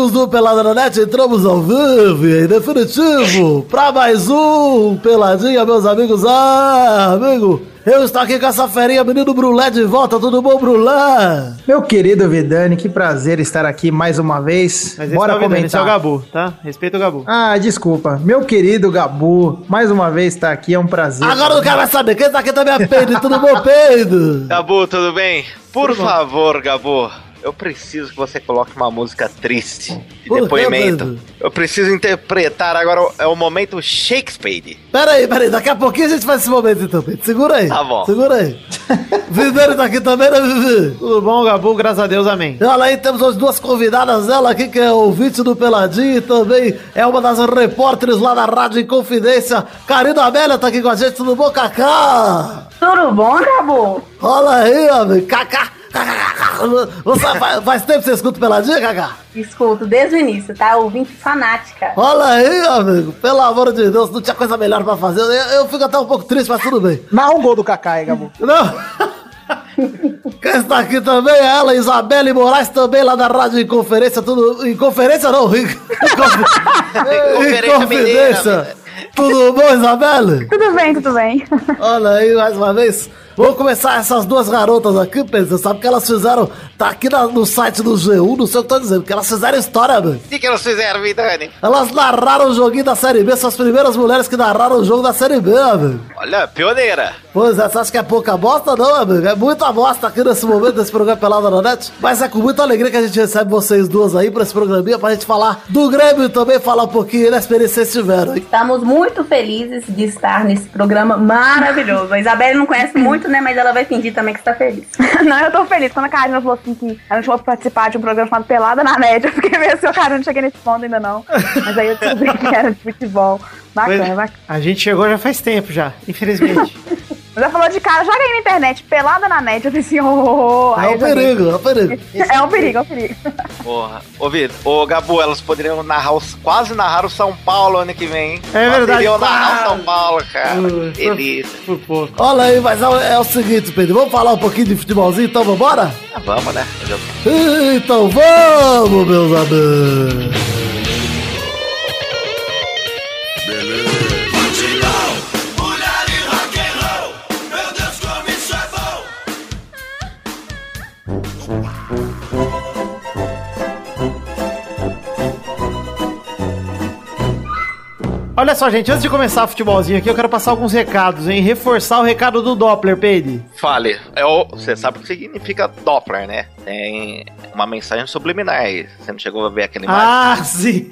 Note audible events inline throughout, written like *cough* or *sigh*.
amigos do Pelada na Net, entramos ao vivo e em definitivo pra mais um Peladinha, meus amigos. Ah, amigo, eu estou aqui com essa ferinha, menino Brulé de volta, tudo bom, Brulé? Meu querido Vidani, que prazer estar aqui mais uma vez. Mas Bora esse, não é o Vidani, comentar. esse é o Gabu, tá? Respeita o Gabu. Ah, desculpa. Meu querido Gabu, mais uma vez estar aqui, é um prazer. Agora eu quero mais saber, quem tá aqui também é Pedro, tudo bom, Pedro? Gabu, tudo bem? Por favor, Gabu, eu preciso que você coloque uma música triste de Por depoimento. Pedro? Eu preciso interpretar agora, é o momento Shakespeare. Pera aí, pera aí, daqui a pouquinho a gente faz esse momento então, Pedro, segura aí. Tá bom. Segura aí. *laughs* Vidani tá aqui também, né, Vivi? Tudo bom, Gabu? Graças a Deus, amém. Olha aí, temos as duas convidadas dela aqui, que é ouvinte do Peladinho e também é uma das repórteres lá da Rádio Inconfidência. Karina Amélia tá aqui com a gente, tudo bom, Cacá? Tudo bom, Gabu? Olha aí, amigo, Cacá. Cacá, Você faz, faz tempo que você escuta Peladinho, Cacá? Escuto desde o início, tá? Ouvinte fanática. Olha aí, amigo, pelo amor de Deus, não tinha coisa melhor pra fazer. Eu, eu fico até um pouco triste, mas tudo bem. Narra um gol do Kaká, hein, Gabu. Não. *laughs* Quem está aqui também é ela, Isabelle Moraes, também lá da Rádio Inconferência, tudo. Inconferência não, Inconf- Inconferência Inconfidência. Tudo bom, Isabelle? Tudo bem, tudo bem. Olha aí, mais uma vez. Vamos começar essas duas garotas aqui, Pedro. Você sabe que elas fizeram. Tá aqui na- no site do G1, não sei o que eu tô dizendo, porque elas fizeram história, mano. O que, que elas fizeram, Vidani? Elas narraram o joguinho da Série B, são as primeiras mulheres que narraram o jogo da Série B, amigo. Olha, pioneira. Pois é, você acha que é pouca bosta? Não, amigo. É muita bosta aqui nesse momento, desse programa Pelada na Net. Mas é com muita alegria que a gente recebe vocês duas aí pra esse programinha, pra gente falar do Grêmio e também falar um pouquinho da experiência que vocês tiveram? Estamos muito felizes de estar nesse programa maravilhoso. A Isabelle não conhece muito, né? Mas ela vai fingir também que está feliz. *laughs* Não, eu tô feliz. Quando a Karina falou assim que ela não chamou pra participar de um programa chamado Pelada na Net, eu fiquei meio assim, "Ô, cara, eu não cheguei nesse ponto ainda não. Mas aí eu descobri *laughs* que era de futebol. Bacana, Pois- bacana. A gente chegou já faz tempo já, infelizmente. *laughs* Mas ela falou de cara, joga aí na internet, pelada na net. Eu pensei, oh, oh, oh. É Aí um perigo, é um *laughs* perigo. É um perigo, é um perigo. Porra. Ô, Vid, ô, Gabu, elas poderiam narrar, os, quase narrar o São Paulo ano que vem, hein? É verdade, Poderiam narrar o. São Paulo, cara. Uh, delícia. Olha aí, mas é, é o seguinte, Pedro. Vamos falar um pouquinho de futebolzinho, então vambora? Ah, vamos, né? Então vamos, meus amigos. Olha só, gente, antes de começar o futebolzinho aqui, eu quero passar alguns recados, hein? Reforçar o recado do Doppler, Peide. Fale. É o, você sabe o que significa Doppler, né? Tem uma mensagem subliminar aí. Você não chegou a ver aquela imagem? Ah, sim!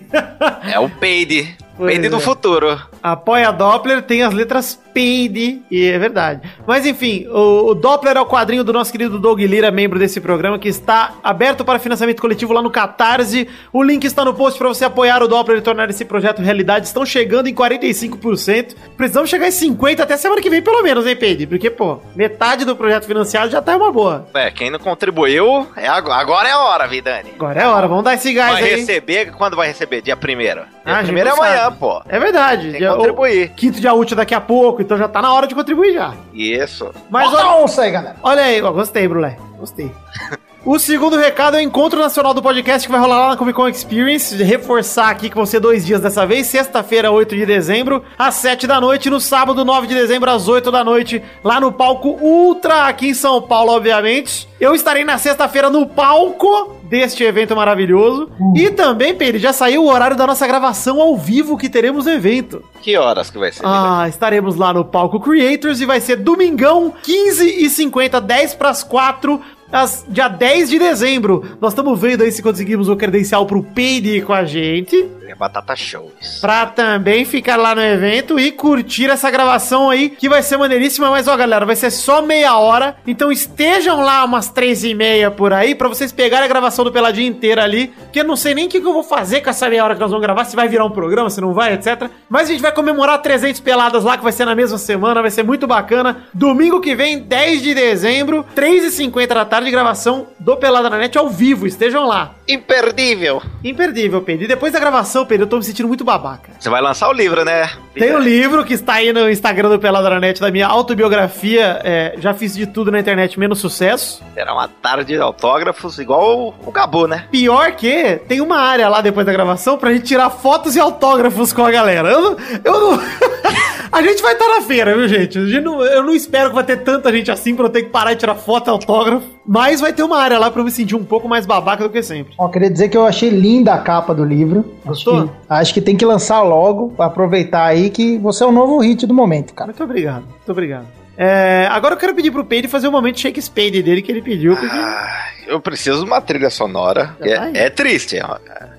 É o Peide. Peide do é. futuro. Apoia Doppler, tem as letras PEID, e é verdade. Mas enfim, o, o Doppler é o quadrinho do nosso querido Doug Lira, membro desse programa, que está aberto para financiamento coletivo lá no Catarse. O link está no post para você apoiar o Doppler e tornar esse projeto realidade. Estão chegando em 45%. Precisamos chegar em 50% até semana que vem, pelo menos, hein, Peide? Porque, pô, metade do projeto financiado já tá uma boa. É, quem não contribuiu, é agora, agora é a hora, Vidani. Agora é a hora, vamos dar esse gás Vai aí. receber, quando vai receber? Dia primeiro. Dia Ah, a gente primeiro é amanhã, pô. É verdade. Tem que contribuir. o Quinto dia útil daqui a pouco, então já tá na hora de contribuir já. Isso. Mas Bota olha, a onça aí, galera. olha aí, ó, gostei, Brulé. Gostei. *laughs* O segundo recado é o encontro nacional do podcast que vai rolar lá na Comic Con Experience. Reforçar aqui que vão ser dois dias dessa vez. Sexta-feira, 8 de dezembro, às 7 da noite. No sábado, 9 de dezembro, às 8 da noite, lá no palco Ultra, aqui em São Paulo, obviamente. Eu estarei na sexta-feira no palco deste evento maravilhoso. E também, Pedro, já saiu o horário da nossa gravação ao vivo que teremos no evento. Que horas que vai ser? Ah, estaremos lá no palco Creators e vai ser domingão, 15h50, 10 para as 4, as, dia 10 de dezembro. Nós estamos vendo aí se conseguimos o credencial pro Peide com a gente. É Batata Shows. Pra também ficar lá no evento e curtir essa gravação aí, que vai ser maneiríssima. Mas ó, galera, vai ser só meia hora. Então estejam lá umas três e meia por aí, pra vocês pegarem a gravação do Peladinha inteira ali. Que eu não sei nem o que, que eu vou fazer com essa meia hora que nós vamos gravar, se vai virar um programa, se não vai, etc. Mas a gente vai comemorar 300 peladas lá, que vai ser na mesma semana, vai ser muito bacana. Domingo que vem, 10 de dezembro, 3h50 da tarde, gravação do Pelada na Net ao vivo. Estejam lá. Imperdível. Imperdível, Pedro. E depois da gravação, Pedro, eu tô me sentindo muito babaca. Você vai lançar o livro, né? Tem o livro que está aí no Instagram do Pelada na Net, da minha autobiografia. É, já fiz de tudo na internet, menos sucesso. Será uma tarde de autógrafos igual o, o Gabu, né? Pior que tem uma área lá depois da gravação pra gente tirar fotos e autógrafos com a galera. Eu não. Eu não... *laughs* a gente vai estar na feira, viu, gente? A gente não- eu não espero que vai ter tanta gente assim pra eu ter que parar e tirar foto e autógrafo. Mas vai ter uma área lá pra eu me sentir um pouco mais babaca do que sempre. Ó, queria dizer que eu achei linda a capa do livro. Acho Gostou? que, acho que tem que lançar logo, pra aproveitar aí que você é o novo hit do momento, cara. Muito obrigado, muito obrigado. É, agora eu quero pedir pro Peide fazer o momento Shakespeare dele que ele pediu. Porque... Ah, eu preciso de uma trilha sonora. Já tá. É, é triste. ó.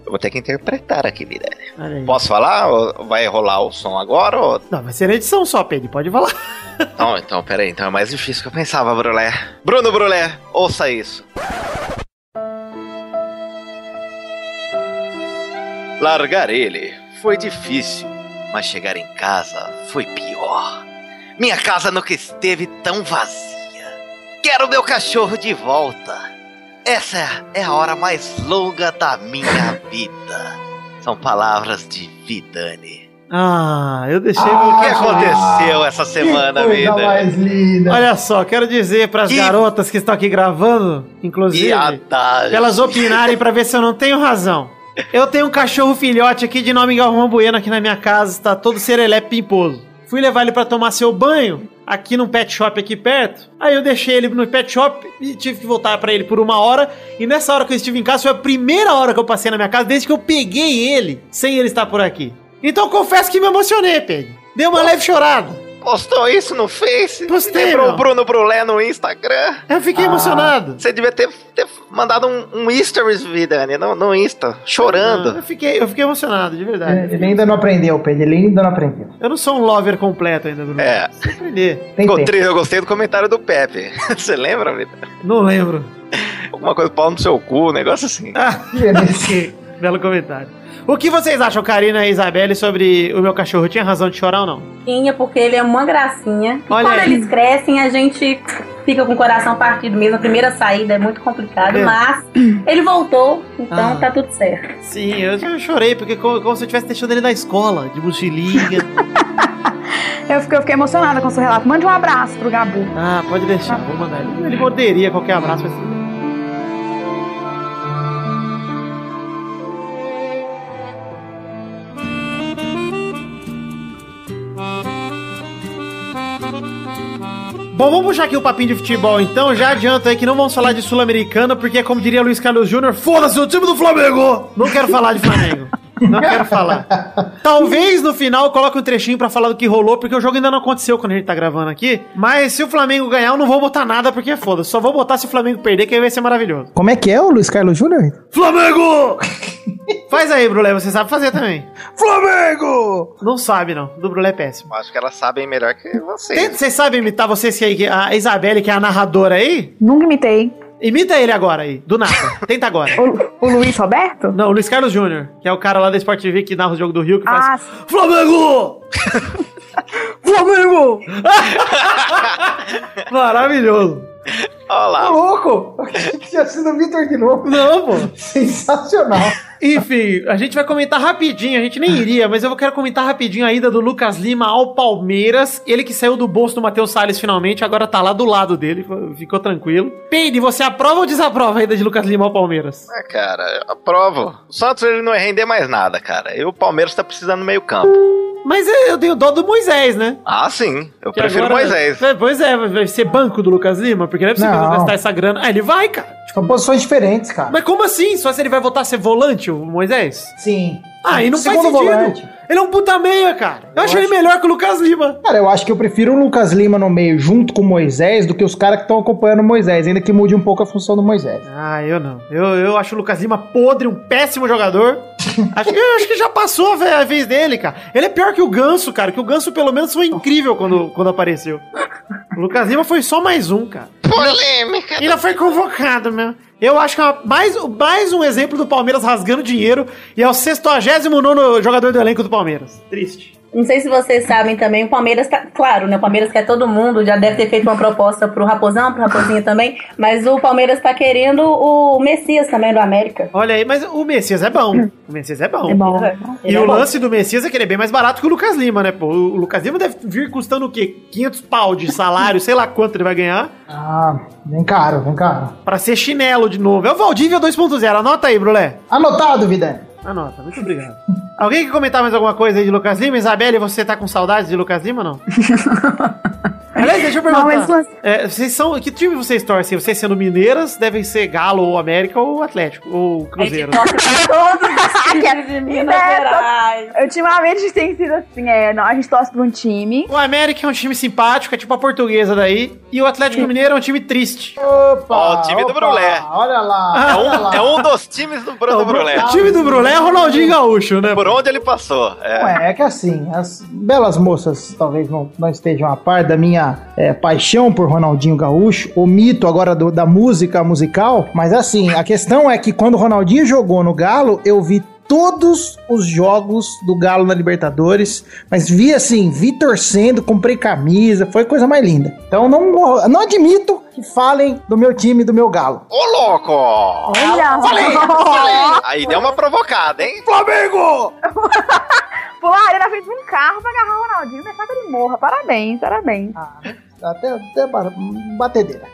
Eu vou ter que interpretar aqui, Mirelle. Posso falar? Vai rolar o som agora? Ou... Não, vai ser na edição só, Peide, pode falar. Não, então, peraí. Então é mais difícil que eu pensava, Brulé. Bruno Brulé, ouça isso. Largar ele foi difícil, mas chegar em casa foi pior. Minha casa nunca esteve tão vazia. Quero meu cachorro de volta. Essa é a hora mais longa da minha vida. São palavras de Vidani. Ah, eu deixei meu O que aconteceu essa semana, que coisa Vidani? mais linda. Olha só, quero dizer pras Que- garotas que estão aqui gravando, inclusive, Viadagem. elas opinarem pra ver se eu não tenho razão. Eu tenho um cachorro filhote aqui de nome Galvão Bueno aqui na minha casa, está todo serelepe pimposo. Fui levar ele pra tomar seu banho aqui num pet shop aqui perto. Aí eu deixei ele no pet shop e tive que voltar pra ele por uma hora. E nessa hora que eu estive em casa foi a primeira hora que eu passei na minha casa desde que eu peguei ele sem ele estar por aqui. Então confesso que me emocionei, Pedro. Deu uma leve chorada. Postou isso no Face? Postei, Lembrou o Bruno Brulé no Instagram? Eu fiquei emocionado. Você devia ter, ter mandado um, um stories, Vidani, no, no Insta, chorando. Eu fiquei, eu fiquei emocionado, de verdade. Ele ainda não aprendeu, Pedro. Ele ainda não aprendeu. Eu não sou um lover completo ainda, Bruno. É. Aprender. Tem Ficou tempo. triste, eu gostei do comentário do Pepe. *laughs* Você lembra, Vidani? Não lembro. Alguma coisa pau no seu cu, um negócio assim. Ah, ok. *laughs* Belo comentário. O que vocês acham, Karina e Isabelle, sobre o meu cachorro? Tinha razão de chorar ou não? Tinha, porque ele é uma gracinha. E Olha quando aí. eles crescem, a gente fica com o coração partido mesmo. A primeira saída é muito complicado, É. mas ele voltou, então Ah. tá tudo certo. Sim, eu já chorei, porque como, como se eu tivesse deixando ele na escola, de mochilinha. *laughs* Eu fiquei, eu fiquei emocionada com o seu relato. Mande um abraço pro Gabu. ah, pode deixar, vou mandar ele. Ele morderia qualquer abraço, mas Bom, vamos puxar aqui o papinho de futebol então. Já adianto aí que não vamos falar de Sul-Americana, porque, como diria Luiz Carlos Júnior, foda-se o time do Flamengo! Não quero falar de Flamengo. *laughs* Não quero falar. Talvez no final eu coloque um trechinho pra falar do que rolou, porque o jogo ainda não aconteceu quando a gente tá gravando aqui. Mas se o Flamengo ganhar, eu não vou botar nada, porque foda-se. Só vou botar se o Flamengo perder, que aí vai ser maravilhoso. Como é que é o Luiz Carlos Júnior? Flamengo! Faz aí, Brulé, você sabe fazer também. Flamengo! Não sabe, não. Do Brulé é péssimo. Acho que elas sabem melhor que vocês. Vocês sabem imitar vocês que aí, a Isabelle, que é a narradora aí? Nunca imitei. Imita ele agora aí, do nada. Tenta agora. O, o Luiz Roberto? Não, o Luiz Carlos Júnior, que é o cara lá da Sport TV que narra o jogo do Rio, que faz Ah, Flamengo! Flamengo! *laughs* Maravilhoso. Olha Tá lá. louco! Eu achei que tinha sido o Vitor de novo. Não, pô. Sensacional. Enfim, a gente vai comentar rapidinho, a gente nem iria, mas eu quero comentar rapidinho a ida do Lucas Lima ao Palmeiras. Ele que saiu do bolso do Matheus Salles finalmente, agora tá lá do lado dele, ficou tranquilo. Peide, você aprova ou desaprova a ida de Lucas Lima ao Palmeiras? Ah, cara, eu aprovo. O Santos ele não ia render mais nada, cara. E o Palmeiras tá precisando meio campo. Mas eu tenho dó do Moisés, né? Ah, sim. Eu Que prefiro agora- Moisés. É, Pois é, vai ser banco do Lucas Lima, porque não é possível Não. gastar essa grana. Ah, ele vai, cara. São posições diferentes, cara. Mas como assim? Só se ele vai voltar a ser volante, o Moisés? Sim. Ah, e não faz Segundo sentido. volante. Ele é um puta meia, cara. Eu, acho, acho- ele melhor que o Lucas Lima. Cara, eu acho que eu prefiro o Lucas Lima no meio junto com o Moisés do que os caras que estão acompanhando o Moisés, ainda que mude um pouco a função do Moisés. Ah, eu não. Eu, eu acho o Lucas Lima podre, um péssimo jogador. *laughs* acho, que, eu acho que já passou a ve- a vez dele, cara. Ele é pior que o Ganso, cara. Que o Ganso, pelo menos, foi incrível quando, quando apareceu. O Lucas Lima foi só mais um, cara. Polêmica. Ainda foi convocado, meu. Eu acho que é uma- mais, mais um exemplo do Palmeiras rasgando dinheiro e é o 69 jogador do elenco do Palmeiras. Triste. Não sei se vocês sabem também, o Palmeiras tá. Claro, né? O Palmeiras quer todo mundo, já deve ter feito uma proposta pro Raposão, pro Raposinha também. Mas o Palmeiras tá querendo o Messias também do América. Olha aí, mas o Messias é bom. O Messias é bom. É bom. E Ele é o bom. lance do Messias é que ele é bem mais barato que o Lucas Lima, né? Pô, o Lucas Lima deve vir custando o quê? 500 pau de salário, sei lá quanto ele vai ganhar, Ah, vem caro, vem caro. pra ser chinelo de novo. É o Valdívia 2.0. Anota aí, Brulé. Anotado, vida. Anota, muito obrigado. Alguém quer comentar mais alguma coisa aí de Lucas Lima? Isabelle, você tá com saudades de Lucas Lima ou não? *laughs* Aliás, deixa eu perguntar. Não, mas- É, vocês são. Que time vocês torcem? Vocês sendo Mineiras, devem ser Galo ou América ou Atlético ou A gente Cruzeiro. *laughs* os *laughs* times de Minas É, Gerais. Ultimamente tem sido assim, é, não, a gente torce pra um time. O América é um time simpático, é tipo a portuguesa daí. E o Atlético Mineiro é um time triste. Opa! Ó, o time do Brulé. Olha lá, *laughs* É olha um, lá. é um dos times do Bruno Brulé. O time do Brulé é Ronaldinho Gaúcho, né? Por onde ele passou. É. Ué, é que assim, as belas moças talvez não, não estejam a par da minha é, paixão por Ronaldinho Gaúcho, o mito agora do- da música musical, mas assim, a questão é que quando o Ronaldinho jogou no Galo, eu vi todos os jogos do Galo na Libertadores, mas vi assim, vi torcendo, comprei camisa, foi a coisa mais linda. Então não, não admito que falem do meu time, do meu Galo. Ô, louco! Olha! *laughs* Aí deu uma provocada, hein? Flamengo! *laughs* Pularia na frente de um carro pra agarrar o Ronaldinho e deixar que ele morra. Parabéns, parabéns. Ah, até, até ba- batedeira.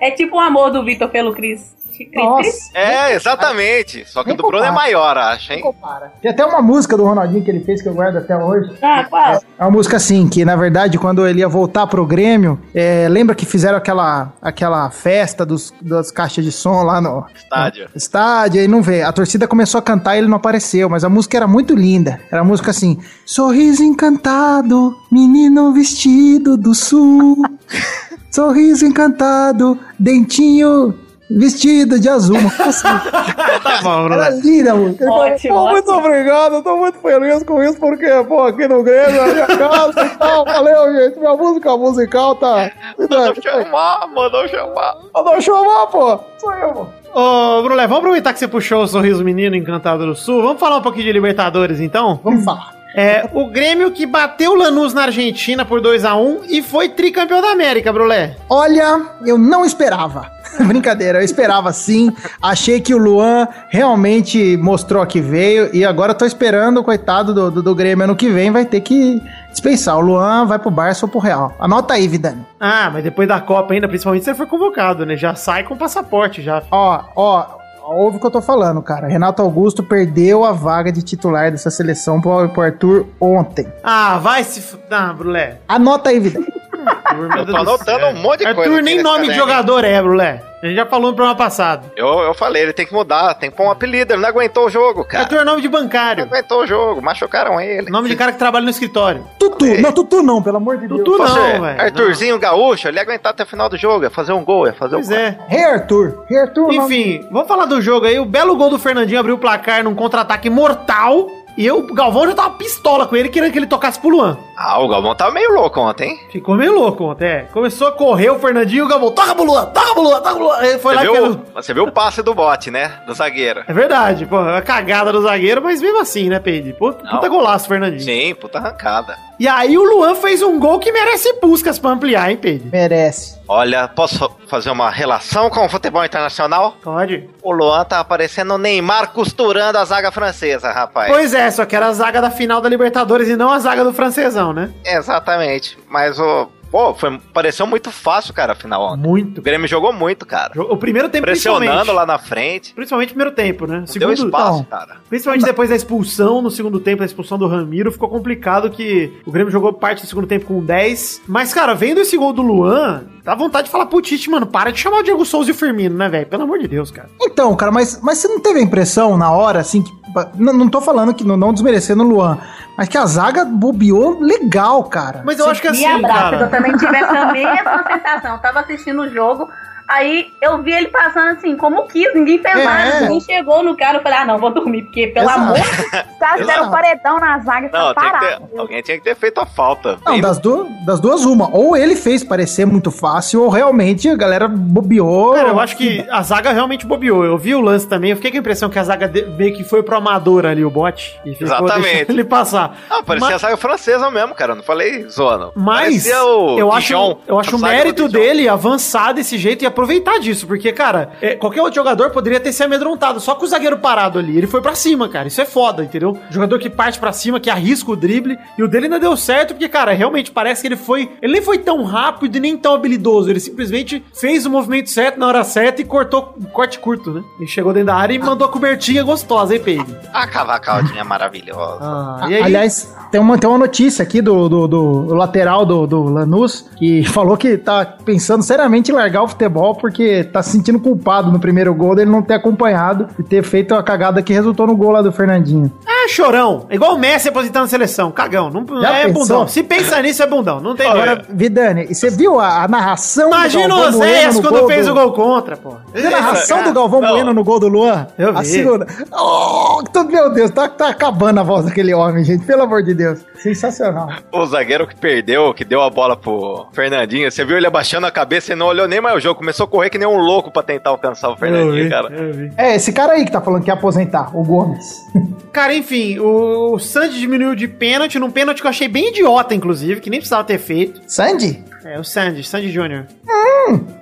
É tipo o amor do Vitor pelo Cris. Nossa. É, exatamente. Só que o do Bruno é maior, acho, hein? compara. Tem até uma música do Ronaldinho que ele fez que eu guardo até hoje. Ah, qual? É uma música assim, que na verdade, quando ele ia voltar pro Grêmio, é, lembra que fizeram aquela, aquela festa dos, das caixas de som lá no Estádio. estádio, aí não vê. A torcida começou a cantar e ele não apareceu, mas a música era muito linda. Era a música assim: Sorriso encantado, menino vestido do sul. *laughs* Sorriso encantado, dentinho vestido de azul. Uma coisa assim. *laughs* Tá bom, Era Brulé. linda falou, Ótimo, "Pô, muito obrigado, eu tô muito feliz com isso, porque, pô, aqui no Grêmio, na minha casa e tal. Valeu, gente. Minha música musical tá. Mandou chamar, mandou chamar. Mandou chamar, pô. Sou eu, pô. Ô, Brulé, vamos aproveitar que você puxou o sorriso menino encantado do Sul. Vamos falar um pouquinho de Libertadores, então? Vamos falar. É, o Grêmio que bateu o Lanús na Argentina por 2x1 e foi tricampeão da América, Brulé. Olha, eu não esperava. *laughs* Brincadeira, eu esperava sim. Achei que o Luan realmente mostrou que veio. E agora tô esperando, coitado do, do, do Grêmio ano que vem, vai ter que dispensar. O Luan vai pro Barça ou pro Real. Anota aí, Vidani. Ah, mas depois da Copa ainda, principalmente ele foi convocado, né? Já sai com passaporte, já. Ó, ó, ouve o que eu tô falando, cara. Renato Augusto perdeu a vaga de titular dessa seleção pro, pro Arthur ontem. Ah, vai se... f- Ah, Brulé. Anota aí, Vidani. Arthur, Eu tô do anotando céu. um monte de Arthur coisa. aqui nem nome de caderno, jogador é, Brulé. A gente já falou no programa passado. Eu, eu falei, ele tem que mudar, tem que pôr um apelido, ele não aguentou o jogo, cara. Arthur é nome de Não bancário. aguentou o jogo, machucaram ele. Nome de cara que trabalha no escritório. Tutu, não, Tutu não, pelo amor de Tutu Deus. Você, não, velho. Arthurzinho Gaúcho, ele ia aguentar até o final do jogo, ia fazer um gol, ia fazer Pois um é. Rei Arthur. Rei Arthur, não. Enfim, vamos falar do jogo aí. O belo gol do Fernandinho abriu o placar num contra-ataque mortal. E eu, o Galvão já tava pistola com ele, querendo que ele tocasse pro Luan. Ah, o Galvão tava meio louco ontem, hein? Ficou meio louco até. Começou a correr o Fernandinho e o Galvão, toca pro Luan, toca pro Luan, toca pro Luan. Ele foi Você lá viu, você viu o passe do bote, né? Do zagueiro. É verdade, pô, é a cagada do zagueiro, mas mesmo assim, né, Peide? Puta, Não. puta golaço, Fernandinho. Sim, puta arrancada. E aí o Luan fez um gol que merece buscas pra ampliar, hein, Peide? Merece. Olha, posso fazer uma relação com o futebol internacional? Pode. O Luan tá aparecendo o Neymar costurando a zaga francesa, rapaz. Pois é, só que era a zaga da final da Libertadores e não a zaga do francesão, né? Exatamente. Mas o. Pô, foi, pareceu muito fácil, cara, a final ontem. Muito. O Grêmio jogou muito, cara. O primeiro tempo, Pressionando lá na frente. Principalmente o primeiro tempo, né? Deu Segundo, espaço, não. cara. Principalmente depois da expulsão, no segundo tempo, da expulsão do Ramiro, ficou complicado que o Grêmio jogou parte do segundo tempo com 10. Mas, cara, vendo esse gol do Luan, dá vontade de falar pro Tite, mano, para de chamar o Diego Souza e o Firmino, né, velho? Pelo amor de Deus, cara. Então, cara, mas, mas você não teve a impressão na hora, assim, que. Não, não tô falando que não, não desmerecendo o Luan, mas que a zaga bobeou legal, cara. Mas eu acho que assim, Me abraça, que eu cara... também tive essa mesma sensação. Eu tava assistindo o jogo, aí eu vi ele passando assim, como quis, ninguém fez É. nada, ninguém chegou no cara. Eu falei, ah, não, vou dormir, porque pelo Exato. amor *laughs* caras fizeram Exato. paredão na zaga e Não, que parados. ter, alguém tinha que ter feito a falta. Não, Bem- das, du das duas, uma. Ou ele fez parecer muito fácil, ou realmente a galera bobeou. Cara, eu acho que a zaga realmente bobeou. Eu vi o lance também, eu fiquei com a impressão que a zaga de- meio que foi pro amador ali, o bot. E ficou Exatamente. ele passar. Ah, parecia Mas- a saga francesa mesmo, cara. eu Não falei zoando. Mas Parecia o eu acho, Dijon, eu acho o mérito dele avançar desse jeito e aproveitar disso. Porque, cara, é, qualquer outro jogador poderia ter se amedrontado só com o zagueiro parado ali. Ele foi pra cima, cara. Isso é foda, entendeu? Jogador que parte pra cima, que arrisca o drible. E o dele ainda deu certo, porque, cara, realmente parece que ele foi. Ele nem foi tão rápido e nem tão habilidoso. Ele simplesmente fez o movimento certo na hora certa e cortou um corte curto, né? E chegou dentro da área e mandou a cobertinha gostosa, hein, Peide? A cavacaldinha maravilhosa. Ah, e aí? Aliás, tem uma, tem uma notícia aqui do, do, do lateral do, do Lanús que *laughs* falou que tá pensando seriamente em largar o futebol porque tá se sentindo culpado no primeiro gol dele não ter acompanhado e ter feito a cagada que resultou no gol lá do Fernandinho. Ah, chorão. É igual o Messi aposentando na seleção. Cagão. Não, não Já é pensou? bundão. Se pensa nisso, é bundão. Não tem Agora, jeito. Vidani, e você viu a, a narração Imagina o Galvão Bueno Oséias no quando fez do- o gol contra, pô. A narração Cara, do Galvão não. Bueno no gol do Luan? Eu vi. A segunda. Oh, meu Deus, tá, tá acabando a voz daquele homem, gente. Pelo amor de Deus. Sensacional. O zagueiro que perdeu, que deu a bola pro Fernandinho, você viu ele abaixando a cabeça e não olhou nem mais o jogo. Começou a correr que nem um louco pra tentar alcançar o Fernandinho, cara. eu vi. É, esse cara aí que tá falando que ia aposentar, o Gomes. *laughs* Cara, enfim, o Sandy diminuiu de pênalti, num pênalti que eu achei bem idiota, inclusive, que nem precisava ter feito. Sandy? É, o Sandy, Sandy Júnior.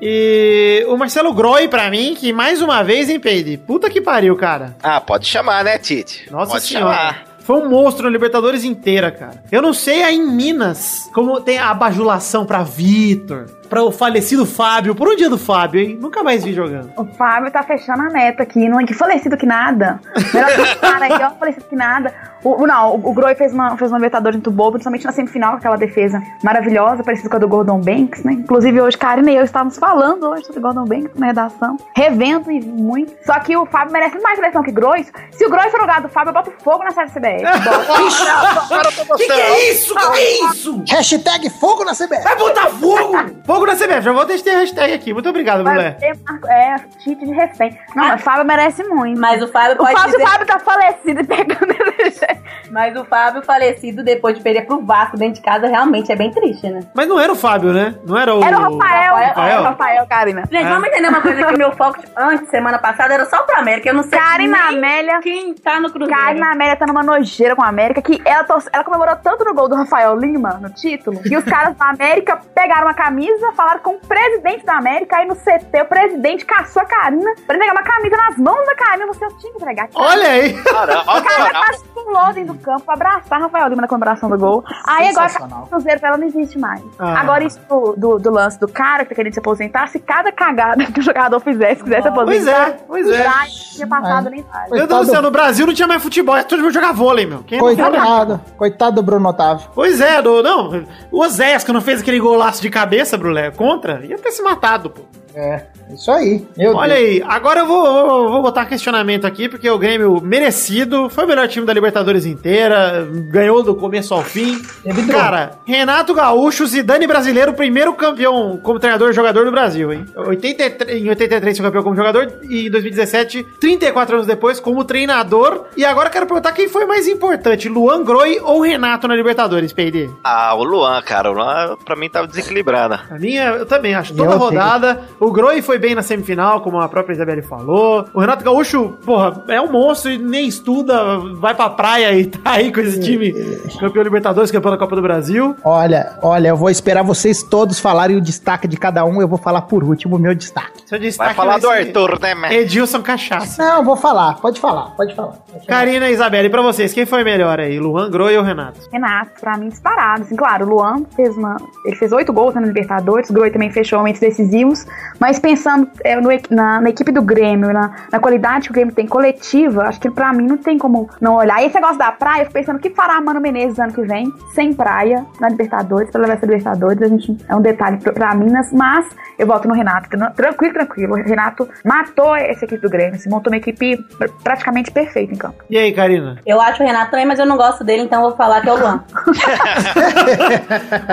E o Marcelo Groi, pra mim, que mais uma vez, hein, Peide? Puta que pariu, cara. Ah, pode chamar, né, Tite? Nossa pode senhora. Foi um monstro na Libertadores inteira, cara. Eu não sei aí em Minas como tem a bajulação pra Vitor, pra o falecido Fábio. Por um dia do Fábio, hein? Nunca mais vi jogando. O Fábio tá fechando a meta aqui, não é que falecido que nada. Melhor *laughs* cara aí, ó, falecido que nada. O, não, o, o Groi fez uma, fez uma Libertadores muito boa, principalmente na semifinal, com aquela defesa maravilhosa, parecida com a do Gordon Banks, né? Inclusive hoje, Karina e eu estávamos falando hoje sobre o Gordon Banks na redação, revendo e muito. Só que o Fábio merece mais seleção que o Groi. Se o Groi for lugar do Fábio, eu boto fogo na série CBF. *laughs* Bota. Que que é isso? Que que é isso? Hashtag fogo na CBF. Vai botar fogo! Fogo na CBF. Já vou deixar a hashtag aqui. Muito obrigado, Brulé. É, cheat de refém. Não, mas o Fábio merece muito. Mas o Fábio o pode Fábio, dizer... o Fábio tá falecido e pegando ele. Mas o Fábio falecido depois de perder pro Vasco dentro de casa realmente é bem triste, né? Mas não era o Fábio, né? Não era o. Era o Rafael. Rafael? Era o Rafael, Karina. Gente, vamos entender uma coisa que o meu foco antes, semana passada, era só pro América. Eu não sei Karina nem Amélia. quem tá no Cruzeiro. Karina Amélia tá numa nojeira com a América que ela, tor- ela comemorou tanto no gol do Rafael Lima, no título, que os caras da América pegaram a camisa, falaram com o presidente da América, aí no CT o presidente caçou a Karina pra entregar uma camisa nas mãos da Karina, você tinha que entregar. Olha aí! Caramba, A Karina quase pulou dentro do campo pra abraçar Rafael Lima na comemoração do gol. Aí agora o Cruzeiro pra ela não existe mais. Ah. Agora isso do, do, do lance do cara que tá querendo se aposentar, se cada cagada *laughs* que o jogador fizesse, quisesse Pois aposentar, é, pois é. já tinha passado nem vale. Meu Deus do céu, no Brasil não tinha mais futebol, é todo mundo jogar vôlei, meu. Quem Coitado, coitado do Bruno Otávio. Pois é, do, não. O Oséias, que não fez aquele golaço de cabeça, Brulé, contra, ia ter se matado, pô. É, isso aí. Meu Olha Deus. aí, agora eu vou, vou, vou botar questionamento aqui, porque o Grêmio merecido, foi o melhor time da Libertadores inteira, ganhou do começo ao fim. Teve Cara, Renato Gaúcho, Zidane brasileiro, primeiro campeão como treinador e jogador do Brasil, hein? 83, em 83 foi campeão como jogador e em 2017, 34 anos depois, como treinador. E agora eu quero perguntar quem foi mais importante, Luan Groi ou Renato na Libertadores, P&D? Ah, o Luan, cara. O Luan pra mim tava desequilibrada. A minha, eu também acho. Toda Eu rodada. O Groi foi bem na semifinal, como a própria Isabelle falou. O Renato Gaúcho, porra, é um monstro e nem estuda, vai pra praia e *laughs* tá aí com esse time campeão Libertadores, campeão da Copa do Brasil. Olha, olha, eu vou esperar vocês todos falarem o destaque de cada um. Eu vou falar por último o meu destaque. Seu destaque Vai falar do Arthur, né, man? Edilson Cachaça. Não, vou falar. Pode falar, pode falar. Pode falar. Karina e Isabelle, pra vocês, quem foi melhor aí? Luan Groi ou Renato? Renato, pra mim, disparado. Assim, claro, o Luan fez uma. Ele fez oito gols né, na Libertadores, o Groi também fechou momentos decisivos. Mas pensando é, no na, na equipe do Grêmio, na, na qualidade que o Grêmio tem coletiva, acho que pra mim não tem como não olhar. E esse negócio da praia, eu fico pensando o que fará Mano Menezes ano que vem, sem praia, na Libertadores, pra levar essa Libertadores. A gente, é um detalhe pra, pra Minas, mas eu volto no Renato. que não- Tranquilo, tranquilo. O Renato matou essa equipe do Grêmio, se montou uma equipe pr- praticamente perfeita em campo. E aí, Karina? Eu acho o Renato também, mas eu não gosto dele, então eu vou falar que é o Luan. *laughs*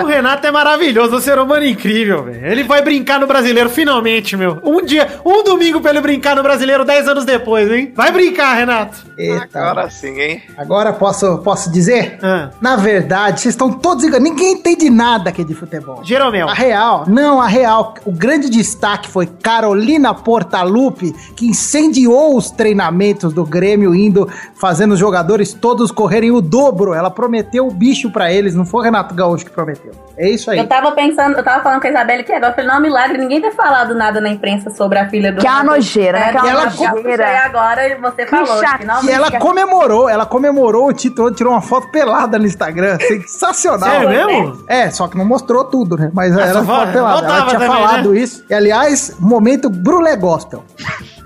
O Renato é maravilhoso, um ser humano incrível, velho. Ele vai brincar no brasileiro finalmente finalmente, meu. Um dia, um domingo pra ele brincar no brasileiro 10 anos depois, hein? Vai brincar, Renato. Eita. Agora sim, hein? Agora posso, posso dizer? Ah. Na verdade, vocês estão todos enganados. Ninguém entende nada aqui de futebol. Jeromel. A real, não, a real. O grande destaque foi Carolina Portalupe, que incendiou os treinamentos do Grêmio, indo fazendo os jogadores todos correrem o dobro. Ela prometeu o bicho pra eles, não foi o Renato Gaúcho que prometeu. É isso aí. Eu tava pensando, eu tava falando com a Isabelle que agora, eu falei, não, é um milagre, ninguém ter falado nada na imprensa sobre a filha do Que é uma nojeira, né? É, Que é que uma ela nojeira. E agora você falou, chato. finalmente. E ela comemorou, ela comemorou o título, tirou uma foto pelada no Instagram. *laughs* Sensacional. Sério mesmo? É, só que não mostrou tudo, né? Mas era só foto pelada. Ela tinha também, falado né? isso. E, aliás, momento Brulé Gospel.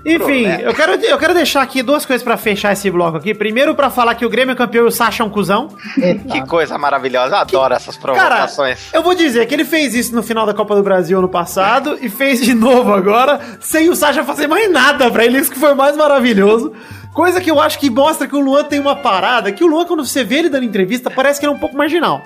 Enfim, eu quero, eu quero deixar aqui duas coisas pra fechar esse bloco aqui. Primeiro, pra falar que o Grêmio é campeão e o Sacha é um cuzão. Que coisa maravilhosa. Eu adoro essas Cara, provocações. eu vou dizer que ele fez isso no final da Copa do Brasil ano passado e fez de novo agora, sem o Sacha fazer mais nada pra ele. Isso que foi mais maravilhoso. Coisa que eu acho que mostra que o Luan tem uma parada, que o Luan, quando você vê ele dando entrevista, parece que ele é um pouco marginal.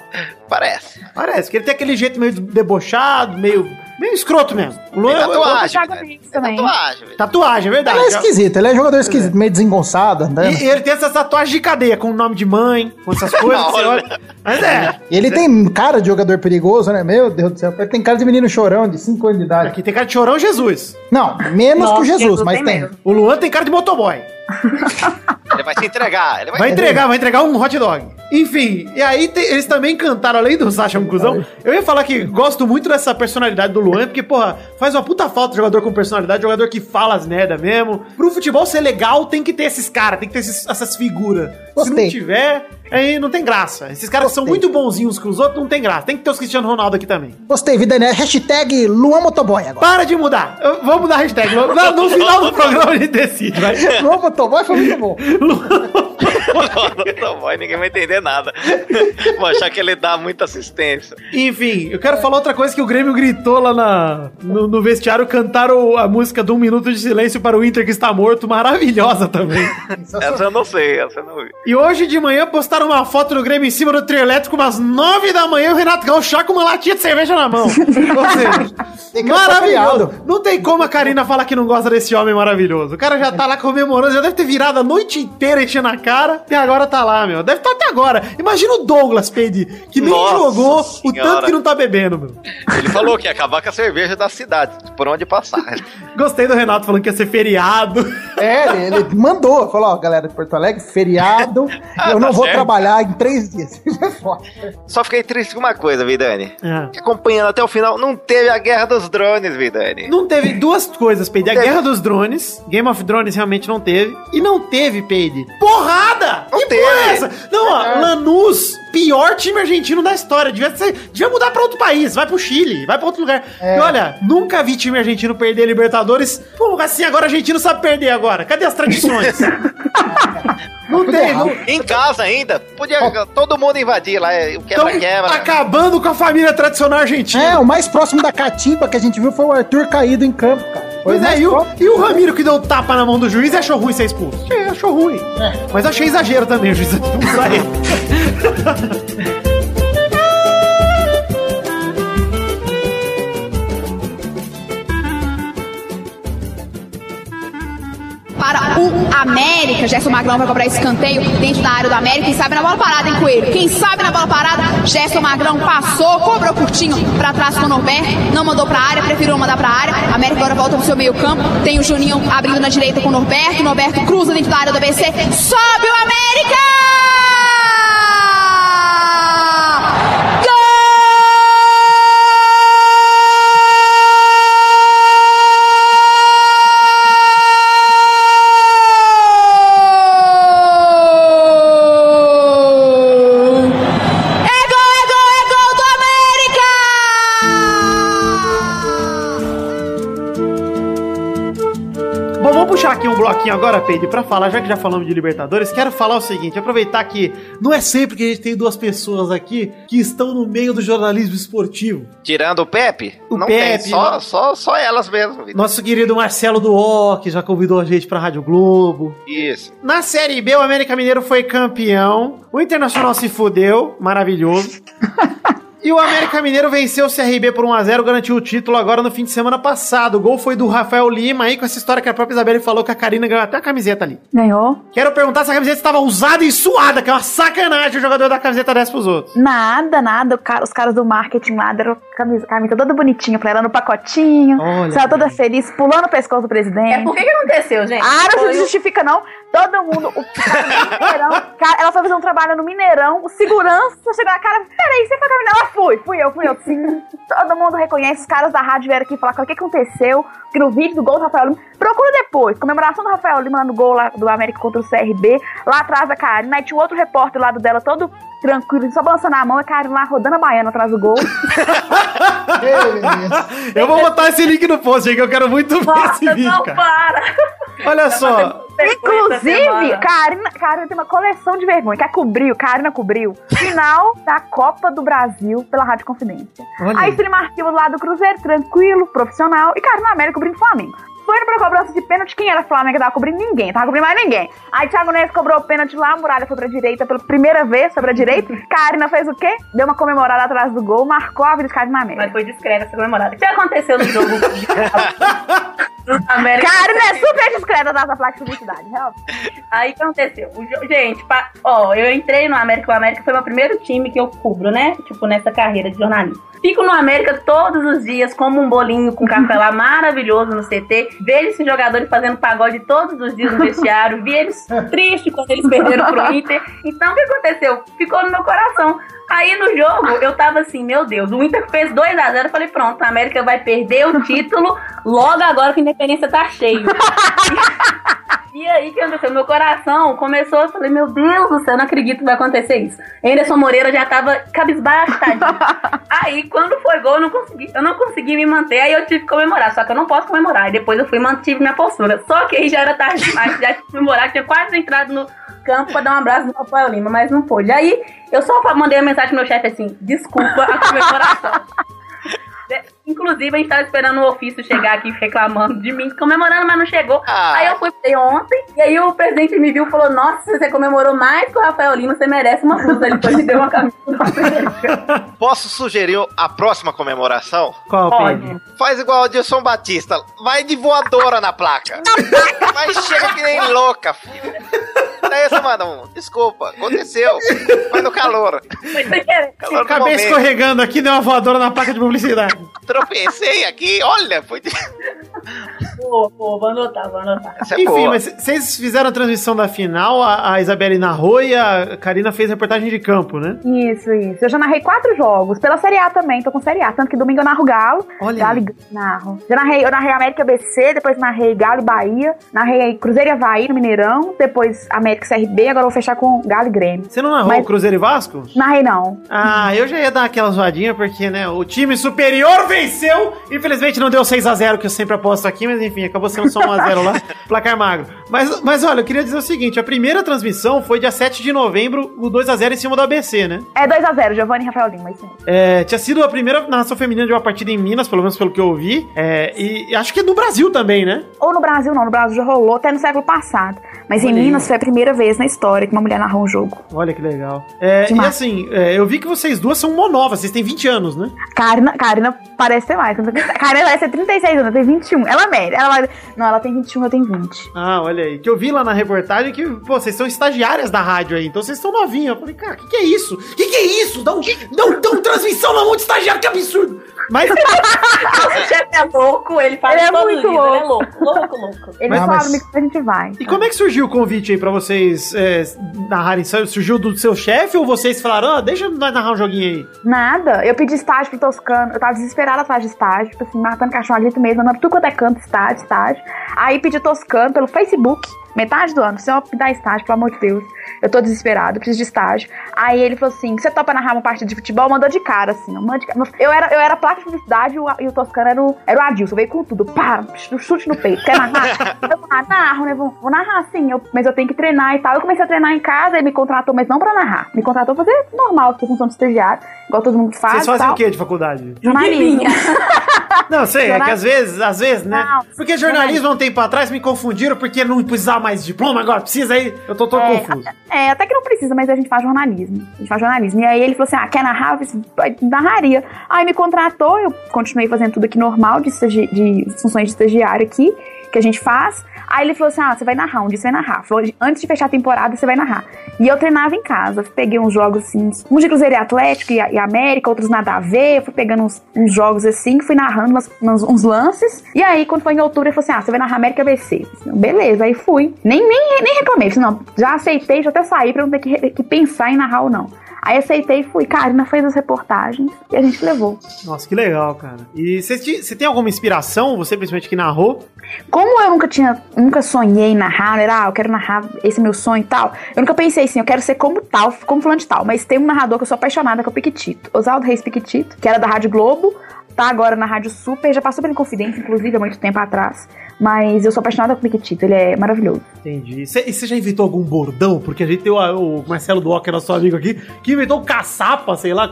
Parece. Parece que ele tem aquele jeito meio debochado, meio, meio escroto mesmo. O Luan Tem é- tatuagem. Tem também. tatuagem, velho. Tatuagem, é verdade. Ele é esquisito, ele é jogador esquisito, meio desengonçado, andando. E, e ele tem essas tatuagens de cadeia, com o nome de mãe, com essas *laughs* coisas. Olha. olha. Mas é. E ele tem cara de jogador perigoso, né? Meu Deus do céu. Ele tem cara de menino chorão, de 5 anos de idade. Aqui tem cara de chorão Jesus. Não, menos Nossa, que o Jesus, Jesus mas tem tem. O Luan tem cara de motoboy. Ele vai se entregar. Ele vai, Vai entregar, vai entregar um hot dog. Enfim, e aí te- eles também cantaram, além do Sacha um cuzão, eu ia falar que gosto muito dessa personalidade do Luan, porque, porra, faz uma puta falta jogador com personalidade, jogador que fala as merda mesmo. Pro futebol ser legal, tem que ter esses caras, tem que ter esses- essas figuras. Se não tiver, aí não tem graça. Esses caras que são muito bonzinhos com os outros, não tem graça. Tem que ter os Cristiano Ronaldo aqui também. Gostei, vida né? Hashtag Luan Motoboy agora. Para de mudar. Eu- Vamos mudar a hashtag. No, no final do programa a gente decide, vai. *laughs* Luan Motoboy foi muito bom. *laughs* Não vai, ninguém vai entender nada. Vou achar que ele dá muita assistência. Enfim, eu quero falar outra coisa que o Grêmio gritou lá na, no, no vestiário, cantaram a música do Um Minuto de Silêncio para o Inter que está morto, maravilhosa também. *laughs* Essa eu não sei, essa eu não vi. E hoje de manhã postaram uma foto do Grêmio em cima do trio elétrico, umas nove da manhã, e o Renato Gaúcho já com uma latinha de cerveja na mão. *laughs* Ou seja, maravilhoso. Não tem como a Karina falar que não gosta desse homem maravilhoso. O cara já tá lá comemorando, já deve ter virado a noite inteira enchendo a cara, e agora tá lá, meu. Deve estar até agora. Imagina o Douglas, Peide, que nem Nossa jogou o Senhora. tanto que não tá bebendo, meu. Ele falou que ia acabar com a cerveja da cidade, por onde passar. *laughs* Gostei do Renato falando que ia ser feriado. É, ele, ele mandou, falou, ó, galera de Porto Alegre, feriado, Ah, eu não tá vou certo. Trabalhar em três dias. *laughs* Isso é foda. Só fiquei triste com uma coisa, Vidani. É. Acompanhando até o final, não teve a guerra dos drones, Vidani. Não teve duas coisas, Peide. A Teve. Guerra dos Drones, Game of Drones realmente não teve. E não teve, Peide. Porrada! Não que teve. porra é essa? Não, ó, Lanús, pior time argentino da história. Devia, ser, devia mudar pra outro país. Vai pro Chile, vai pra outro lugar. É. E olha, nunca vi time argentino perder Libertadores. Pô, assim, agora argentino sabe perder agora. Cadê as tradições? *laughs* não tudo tem, não, Em casa ainda, podia todo mundo invadir lá, é, o quebra-quebra. acabando com a família tradicional argentina. É, o mais próximo da catimba que a gente viu foi o Arthur caído em campo, cara. Pois o é, mais e o, e o Ramiro que deu tapa na mão do juiz e achou ruim ser expulso? É, achou ruim. Mas achei exagero também o juiz *laughs* expulsar *laughs* ele. Para o América, Gerson Magrão vai cobrar escanteio dentro da área do América. Quem sabe na bola parada, hein, Coelho? Quem sabe na bola parada, Gerson Magrão passou, cobrou curtinho pra trás com o Norberto, não mandou pra área, preferiu mandar pra área. América agora volta pro seu meio campo, tem o Juninho abrindo na direita com o Norberto, Norberto cruza dentro da área do ABC, sobe o América! Bloquinho agora, Peide, pra falar, já que já falamos de Libertadores, quero falar o seguinte, aproveitar que não é sempre que a gente tem duas pessoas aqui que estão no meio do jornalismo esportivo. Tirando o Pepe, O não Pepe, tem, só, não. só, só elas mesmo. Nosso querido Marcelo Duó, que já convidou a gente pra Rádio Globo. Isso. Na Série B, o América Mineiro foi campeão. O Internacional se fudeu, maravilhoso. *laughs* E o América Mineiro venceu o CRB por 1x0, garantiu o título agora no fim de semana passado. O gol foi do Rafael Lima aí, com essa história que a própria Isabelle falou que a Karina ganhou até a camiseta ali. Ganhou? Quero perguntar se a camiseta estava usada e suada, que é uma sacanagem o jogador da camiseta dessa pros outros. Nada, nada. Cara- os caras do marketing lá deram camisa, camisa toda bonitinha pra ela no pacotinho. Olha, Saiu toda feliz, pulando o pescoço do presidente. É, por que que aconteceu, gente? Ah, não Foi se justifica, não. Todo mundo. O Mineirão. cara, ela foi fazer um trabalho no Mineirão. O segurança chegou na cara. Peraí, você foi caminhar? Ela fui. Fui eu, fui eu. Sim. Todo mundo reconhece. Os caras da rádio vieram aqui falar o que aconteceu. Que no vídeo do gol do Rafael Lima. Procura depois. Comemoração do Rafael Lima lá no gol lá do América contra o CRB. Lá atrás da Karina. Aí tinha um outro repórter do dela todo tranquilo, só balançando a mão. A Karina lá rodando a baiana atrás do gol. *laughs* Eu vou botar esse link no post aí, que eu quero muito ver esse Nossa, vídeo, não cara. para! Olha só, Inclusive, Karina, Karina tem uma coleção de vergonha. Que a cobriu, Karina cobriu. Final da Copa do Brasil pela Rádio Confidência. Olha Aí stream arquivo lá do Cruzeiro, tranquilo, profissional. E Karina América cobrindo Flamengo. Foi pra cobrança de pênalti, quem era Flamengo tava cobrindo ninguém, tava cobrindo mais ninguém. Aí Thiago Neves cobrou o pênalti lá, a muralha foi pra direita pela primeira vez, foi pra direita. Karina fez o quê? Deu uma comemorada atrás do gol, marcou a vida de Karina América. Mas foi discreta essa comemorada. O que aconteceu no jogo *laughs* América? Karina é super discreta da placa de publicidade, real. Aí o que aconteceu? Gente, pa- ó, eu entrei no América, o América foi meu primeiro time que eu cubro, né? Tipo, nessa carreira de jornalismo. Fico no América todos os dias, como um bolinho com café lá *laughs* maravilhoso no CT. Vejo esses jogadores fazendo pagode todos os dias no vestiário. Vi eles tristes quando eles perderam pro *laughs* Inter. Então o que aconteceu? Ficou no meu coração. Aí no jogo eu tava assim, meu Deus, o Inter fez 2x0. Eu falei, pronto, a América vai perder o título logo agora que a Independência tá cheio. *laughs* E aí, que aconteceu? Meu coração começou, eu falei, meu Deus do céu, não acredito que vai acontecer isso. Anderson Moreira já tava cabisbaixo, tadinho. *laughs* aí, quando foi gol, eu não consegui, eu não consegui me manter, aí eu tive que comemorar, só que eu não posso comemorar. Aí depois eu fui e mantive minha postura. Só que aí já era tarde demais, já tinha que comemorar, tinha quase entrado no campo pra dar um abraço no Rafael Lima, mas não pôde. Aí, eu só mandei uma mensagem pro meu chefe assim, desculpa a comemoração. *laughs* Inclusive, a gente tava esperando o ofício chegar aqui reclamando de mim, comemorando, mas não chegou. Ah. Aí eu fui ontem, e aí o presidente me viu e falou: Nossa, você comemorou mais que o Rafael Lima, você merece uma blusa. Ele foi me deu uma camisa. *laughs* Posso sugerir a próxima comemoração? qual, Pedro? Pode. Faz igual o Adilson Batista. Vai de voadora na placa. Mas chega que nem louca, filho. Daí você manda um. Desculpa, aconteceu. Vai no calor. Foi. Calor Acabei escorregando aqui, deu uma voadora na placa de publicidade. Tropecei aqui, olha, foi de... Pô, pô, vou anotar, vou anotar. Essa é Enfim, boa. mas vocês fizeram a transmissão da final, a, a Isabelle narrou e a Karina fez reportagem de campo, né? Isso, isso. Eu já narrei quatro jogos. Pela Série A também, tô com Série A. Tanto que domingo eu narro Galo. Olha Galo e narro. Já narrei, eu narrei América BC, depois narrei Galo e Bahia. Narrei Cruzeiro e Havaí no Mineirão. Depois América e CRB. Agora eu vou fechar com Galo e Grêmio. Você não narrou Mas- o Cruzeiro e Vasco? Narrei não. Ah, eu já ia dar aquela zoadinha, porque, né, o time superior venceu. Infelizmente não deu 6x0, que eu sempre aposto aqui, mas enfim, acabou sendo só 1x0 lá, *laughs* placar magro. Mas, mas olha, eu queria dizer o seguinte: a primeira transmissão foi dia 7 de novembro, o 2x0 em cima do ABC, né? É 2x0, Giovanni e Rafael Lima, isso mesmo. É, tinha sido a primeira narração feminina de uma partida em Minas, pelo menos pelo que eu ouvi. É, e acho que no Brasil também, né? Ou no Brasil não, no Brasil já rolou até no século passado. Mas Olha em aí. Minas foi a primeira vez na história que uma mulher narrou um jogo. Olha que legal. É, e assim, é, eu vi que vocês duas são monovas, vocês têm 20 anos, né? Karina, Karina parece ter mais. Karina vai ser 36 anos, tem 21. Ela é média. Ela. Não, ela tem 21, eu tenho 20. Ah, olha aí. Que eu vi lá na reportagem que, pô, vocês são estagiárias da rádio aí, então vocês estão novinhas. Eu falei, cara, o que, que é isso? O que, que é isso? Dá um, dá um, dá um transmissão na mão de estagiário, que absurdo! Mas, O chefe é louco, ele faz Ele é muito dias, ele é louco, louco, louco. Ele Mas- fala mas- que a gente vai. e como é que surgiu o convite aí pra vocês é, narrarem? Surgiu do seu chefe ou vocês falaram, ah, deixa nós narrar um joguinho aí? Nada. Eu pedi estágio pro Toscano. Eu tava desesperada de estágio. Tipo assim, matando cachorro ali mesmo, mandando tudo quanto é canto, estágio, estágio. Aí pedi Toscano pelo Facebook. Metade do ano. Se eu me dar estágio, pelo amor de Deus. Eu tô desesperado, preciso de estágio. Aí ele falou assim: você topa narrar uma partida de futebol? Mandou de cara, assim. manda de cara. Eu era, eu era placa de publicidade e o, e o Toscano era o, era o Adilson. Veio com tudo. Para, chute no peito. Quer narrar? *laughs* eu ah, narro, né? Vou, vou narrar sim. Eu, mas eu tenho que treinar e tal. Eu comecei a treinar em casa, ele me contratou, mas não pra narrar. Me contratou pra fazer normal, que função de estagiário, igual todo mundo faz. Vocês fazem tal. o quê de faculdade? Jornalismo. Não, sei, é que às vezes, às vezes, né? Não, porque jornalismo há um tempo atrás me confundiram porque não precisava mais diploma, agora precisa aí. Eu tô todo É, confuso. É, até que não precisa, mas a gente faz jornalismo. A gente faz jornalismo. E aí ele falou assim: ah, quer narrar? Eu falei assim, "Vai, narraria. Aí me contratou, eu continuei fazendo tudo aqui normal, de, de funções de estagiário aqui, que a gente faz. Aí ele falou assim: ah, você vai narrar, um dia você vai narrar. Falou, antes de fechar a temporada, você vai narrar. E eu treinava em casa. Peguei uns jogos assim, uns de Cruzeiro e Atlético e, e América, outros nada a ver. Fui pegando uns, uns jogos assim, fui narrando umas- umas- uns lances. E aí, quando foi em outubro, ele falou assim: ah, você vai narrar América BC. Falei, Beleza, aí fui. Nem, nem, nem reclamei. Falei, não, já aceitei, já até saí pra não ter que, que pensar em narrar ou não. Aí aceitei e fui. Karina fez as reportagens e a gente levou. Nossa, que legal, cara. E você tem alguma inspiração, você principalmente que narrou? Como eu nunca tinha, nunca sonhei em narrar, era, ah, eu quero narrar, esse é meu sonho e tal. Eu nunca pensei assim, eu quero ser como tal, como fulano de tal. Mas tem um narrador que eu sou apaixonada, que é o Piquitito. Oswaldo Reis Piquitito, que era da Rádio Globo, tá agora na Rádio Super, já passou pela Inconfidência, inclusive, há muito tempo atrás. Mas eu sou apaixonada com o Piquitito, ele é maravilhoso. Entendi. Cê- e você já inventou algum bordão? Porque a gente tem o, o Marcelo Duoc, nosso amigo aqui, que inventou o caçapa, sei lá,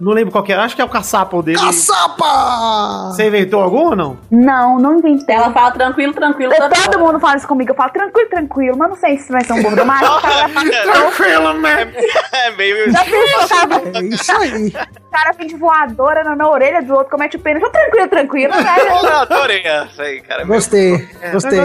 não lembro qual que era. Acho que é o caçapa o dele. Caçapa! Você inventou algum ou não? Não, não inventei. Ela fala tranquilo, tranquilo. Eu- toda todo hora. mundo fala isso comigo, eu falo tranquilo, tranquilo, mas não sei se vai ser um bordão, vai *laughs* falar, Tranquilo, né? É meio. já pensou, cara vai É isso aí. O cara vem de voadora na, na orelha do outro, comete o pênis. Fala, Tranquilo, tranquilo. né? Eu *laughs* adorei essa aí, cara. Gostei, gostei.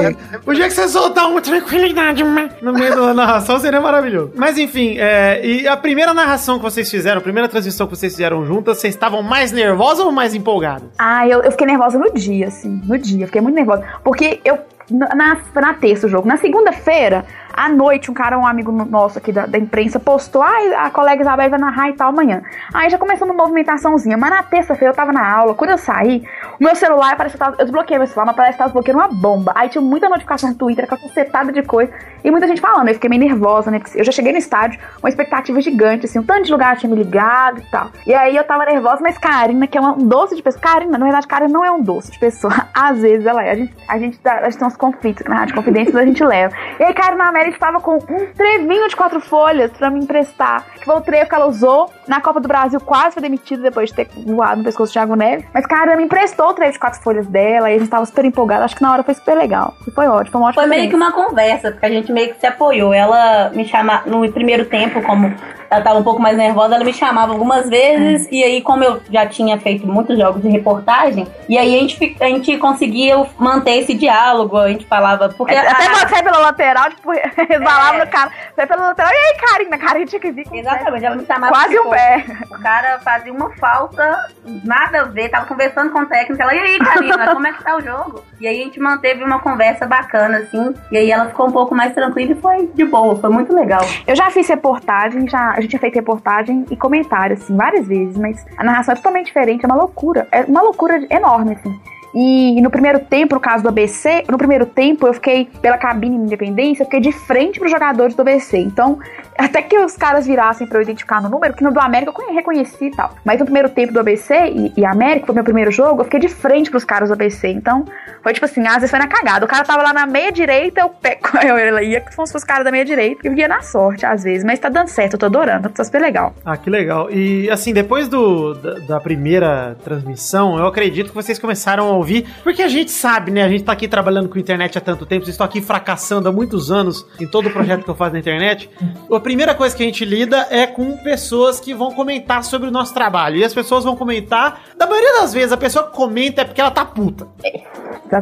O dia que você soltar uma tranquilidade no meio da narração seria maravilhoso. Mas enfim, é, e a primeira narração que vocês fizeram, a primeira transmissão que vocês fizeram juntas, vocês estavam mais nervosas ou mais empolgadas? Ah, eu, eu fiquei nervosa no dia, assim. No dia, fiquei muito nervosa. Porque eu. Na, na terça o jogo. Na segunda-feira, à noite, um cara, um amigo nosso aqui da, da imprensa, postou: Ah, a colega Isabel vai narrar e tal amanhã. Aí já começou uma movimentaçãozinha. Mas na terça-feira eu tava na aula. Quando eu saí, o meu celular parece que tava, eu desbloqueei meu celular, mas parece que tava desbloqueando uma bomba. Aí tinha muita notificação no Twitter, aquela setada de coisa. E muita gente falando. Eu fiquei meio nervosa, né? Eu já cheguei no estádio, uma expectativa gigante, assim, um tanto de lugar tinha me ligado e tal. E aí eu tava nervosa, mas Karina, que é um doce de pessoa. Karina, na verdade, Karina não é um doce de pessoa. *laughs* Às vezes ela é. A gente, a gente, a gente tem uns conflitos na Rádio Confidência, mas a gente leva. E aí, Karina Amélia estava com um trevinho de quatro folhas pra me emprestar. Que foi o trevo que ela usou na Copa do Brasil, quase foi demitida depois de ter voado no pescoço do Thiago Neves. Mas Karina me emprestou o trevo de quatro folhas dela e a gente tava super empolgada. Acho que na hora foi super legal. E foi ótimo, foi uma ótima Foi meio que uma conversa, porque a gente meio que se apoiou. Ela me chamava, no primeiro tempo, como ela tava um pouco mais nervosa, ela me chamava algumas vezes, e aí, como eu já tinha feito muitos jogos de reportagem, e aí a gente, a gente conseguia manter esse diálogo, a gente falava, porque Até a- quando sai pela lateral, tipo, *laughs* resbalava no cara. Sai pela lateral, e aí, Karina? Karina tinha que vir. Exatamente, ela me chamava. Quase um pé. O cara fazia uma falta, nada a ver, tava conversando com o técnico. Ela, e aí, Karina, como é que tá o jogo? E aí a gente manteve uma conversa bacana, assim. E aí ela ficou um pouco mais tranquila e foi de boa, foi muito legal. Eu já fiz reportagem, já, a gente tinha feito reportagem e comentário, assim, várias vezes, mas a narração é totalmente diferente, é uma loucura. É uma loucura enorme, assim. E no primeiro tempo, no caso do ABC, no primeiro tempo eu fiquei pela cabine de independência, eu fiquei de frente para os jogadores do ABC. Então, *laughs* até que os caras virassem para eu identificar no número, que no do América eu conhe- reconheci e tal. Mas no primeiro tempo do ABC e, e América, foi meu primeiro jogo, eu fiquei de frente pros caras do ABC. Então, foi tipo assim, às vezes foi na cagada. O cara tava lá na meia direita, eu, pego, *laughs* eu, ia com os caras da meia direita, eu ia na sorte, às vezes. Mas tá dando certo, eu tô adorando, tá super legal. Ah, que legal. E assim, depois do, da, da primeira transmissão, eu acredito que vocês começaram a ouvir, porque a gente sabe, né? A gente tá aqui trabalhando com internet há tanto tempo, vocês estão aqui fracassando há muitos anos em todo o projeto que eu faço na internet. A primeira coisa que a gente lida é com pessoas que vão comentar sobre o nosso trabalho. E as pessoas vão comentar, da maioria das vezes, a pessoa que comenta é porque ela tá puta.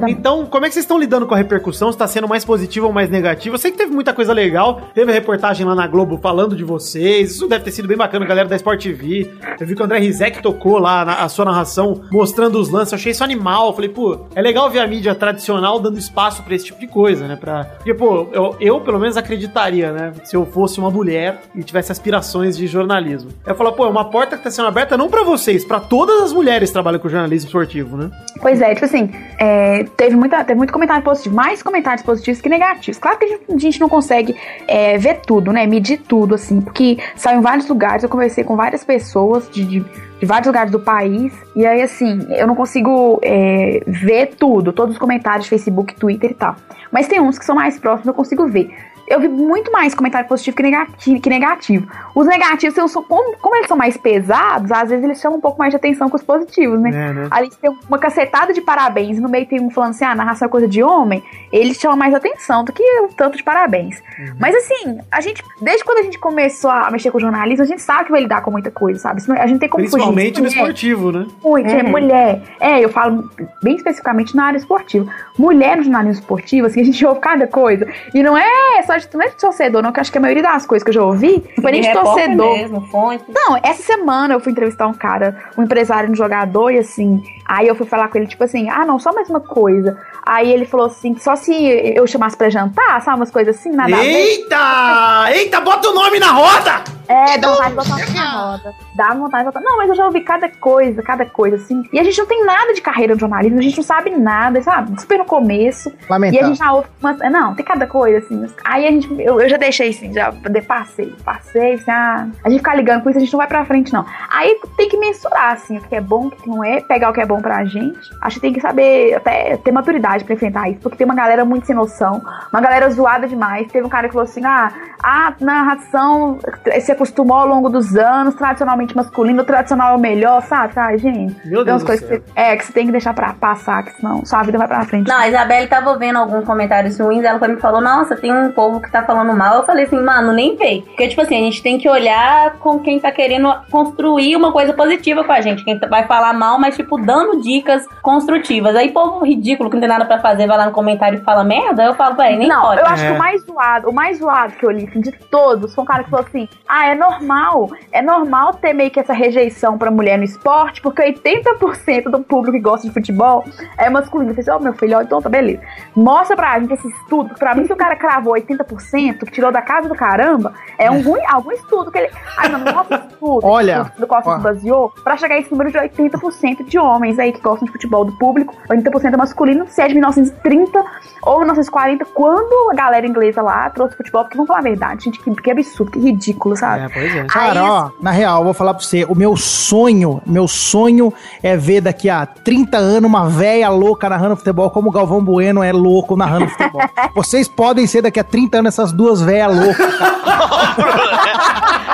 Então, como é que vocês estão lidando com a repercussão? Se tá sendo mais positiva ou mais negativa? Eu sei que teve muita coisa legal. Teve reportagem lá na Globo falando de vocês. Isso deve ter sido bem bacana, galera da Sport TV. Eu vi que o André Rizek tocou lá na, a sua narração, mostrando os lances. Eu achei isso animal. Eu falei, pô, é legal ver a mídia tradicional dando espaço pra esse tipo de coisa, né? Pra... Porque, pô, eu, eu pelo menos acreditaria, né? Se eu fosse uma mulher e tivesse aspirações de jornalismo. Eu falo, pô, é uma porta que tá sendo aberta não pra vocês, pra todas as mulheres que trabalham com jornalismo esportivo, né? Pois é, tipo assim, é, teve, muita, teve muito comentário positivo, mais comentários positivos que negativos. Claro que a gente, a gente não consegue é, ver tudo, né? Medir tudo, assim, porque saiu em vários lugares, eu conversei com várias pessoas de, de, de vários lugares do país, e aí, assim, eu não consigo é, ver tudo, todos os comentários, Facebook, Twitter e tal. Mas tem uns que são mais próximos, eu consigo ver. Eu vi muito mais comentário positivo que negativo. Que negativo. Os negativos, são, são- como, como eles são mais pesados, às vezes eles chamam um pouco mais de atenção que os positivos, né? É, né? Ali tem uma cacetada de parabéns e no meio tem um falando assim, ah, narração é coisa de homem, eles chamam mais atenção do que o tanto de parabéns. Uhum. Mas assim, a gente, desde quando a gente começou a mexer com jornalismo, a gente sabe que vai lidar com muita coisa, sabe? A gente tem como Principalmente fugir. no. É, esportivo, né? muito, é Uhum. mulher. É, eu falo bem especificamente na área esportiva. Mulher no jornalismo esportivo, assim, a gente *laughs* ouve cada coisa. E não é só de, não é de torcedor, não, que eu acho que a maioria das coisas que eu já ouvi, independente de repórter torcedor. mesmo, fonte. Não, essa semana eu fui entrevistar um cara, um empresário, um jogador, e assim, aí eu fui falar com ele, tipo assim, ah, não, só mais uma coisa. Aí ele falou assim, só se eu chamasse pra jantar, sabe, umas coisas assim, nada a ver. Eita! Eita, bota o nome na roda! É, dá vontade de botar uma na roda. Dá vontade de botar. Não, mas eu já ouvi cada coisa, cada coisa, assim. E a gente não tem nada de carreira no jornalismo, a gente não sabe nada, sabe? Super no começo. E a Lamentável. gente já ouve. Umas... Não, tem cada coisa, assim. Aí a gente. Eu, eu já deixei assim, já passei, passei, assim, ah, a gente ficar ligando com isso, a gente não vai pra frente, não. Aí tem que mensurar, assim, o que é bom, o que não é, pegar o que é bom pra gente. Acho que tem que saber até ter maturidade pra enfrentar isso, porque tem uma galera muito sem noção, uma galera zoada demais. Teve um cara que falou assim: ah, a narração se acostumou ao longo dos anos, tradicionalmente masculino, o tradicional é o melhor, sabe? Ai, gente. Meu tem Deus coisas céu. que você, é, que você tem que deixar pra passar, que senão sua vida vai pra frente. Não, a Isabelle tava vendo alguns comentários ruins, ela foi me falou, nossa, tem um povo que tá falando mal. Eu falei assim, mano, nem vê. Porque, tipo assim, a gente tem que olhar com quem tá querendo construir uma coisa positiva com a gente. Quem vai falar mal, mas, tipo, dando dicas construtivas. Aí, povo ridículo que não tem nada pra fazer, vai lá no comentário e fala merda, eu falo, véi, nem não, pode. eu acho É. que o mais zoado, o mais zoado que eu li assim, de todos foi um cara que falou assim: ah, é normal, é normal ter meio que essa rejeição pra mulher no esporte, porque 80% do público que gosta de futebol é masculino. Eu falei assim, ó, meu filho, ó, então tá beleza. Mostra pra gente esse estudo. Pra mim, se o cara cravou 80%, que tirou da casa do caramba, é algum, algum estudo que ele. Ai, não, esse estudo. Olha, estudo do qual se baseou, pra chegar a esse número de 80% de homens aí que gostam de futebol do público, 80% é masculino, se é de 1930 ou 1940, quando a galera inglesa lá trouxe futebol, porque vamos falar a verdade, gente, que, que absurdo, que ridículo, sabe? É, pois é. Cara, Aí, ó, na real, vou falar pra você, o meu sonho, meu sonho é ver daqui a 30 anos uma véia louca narrando futebol como o Galvão Bueno é louco narrando futebol. *laughs* Vocês podem ser daqui a 30 anos essas duas véias loucas.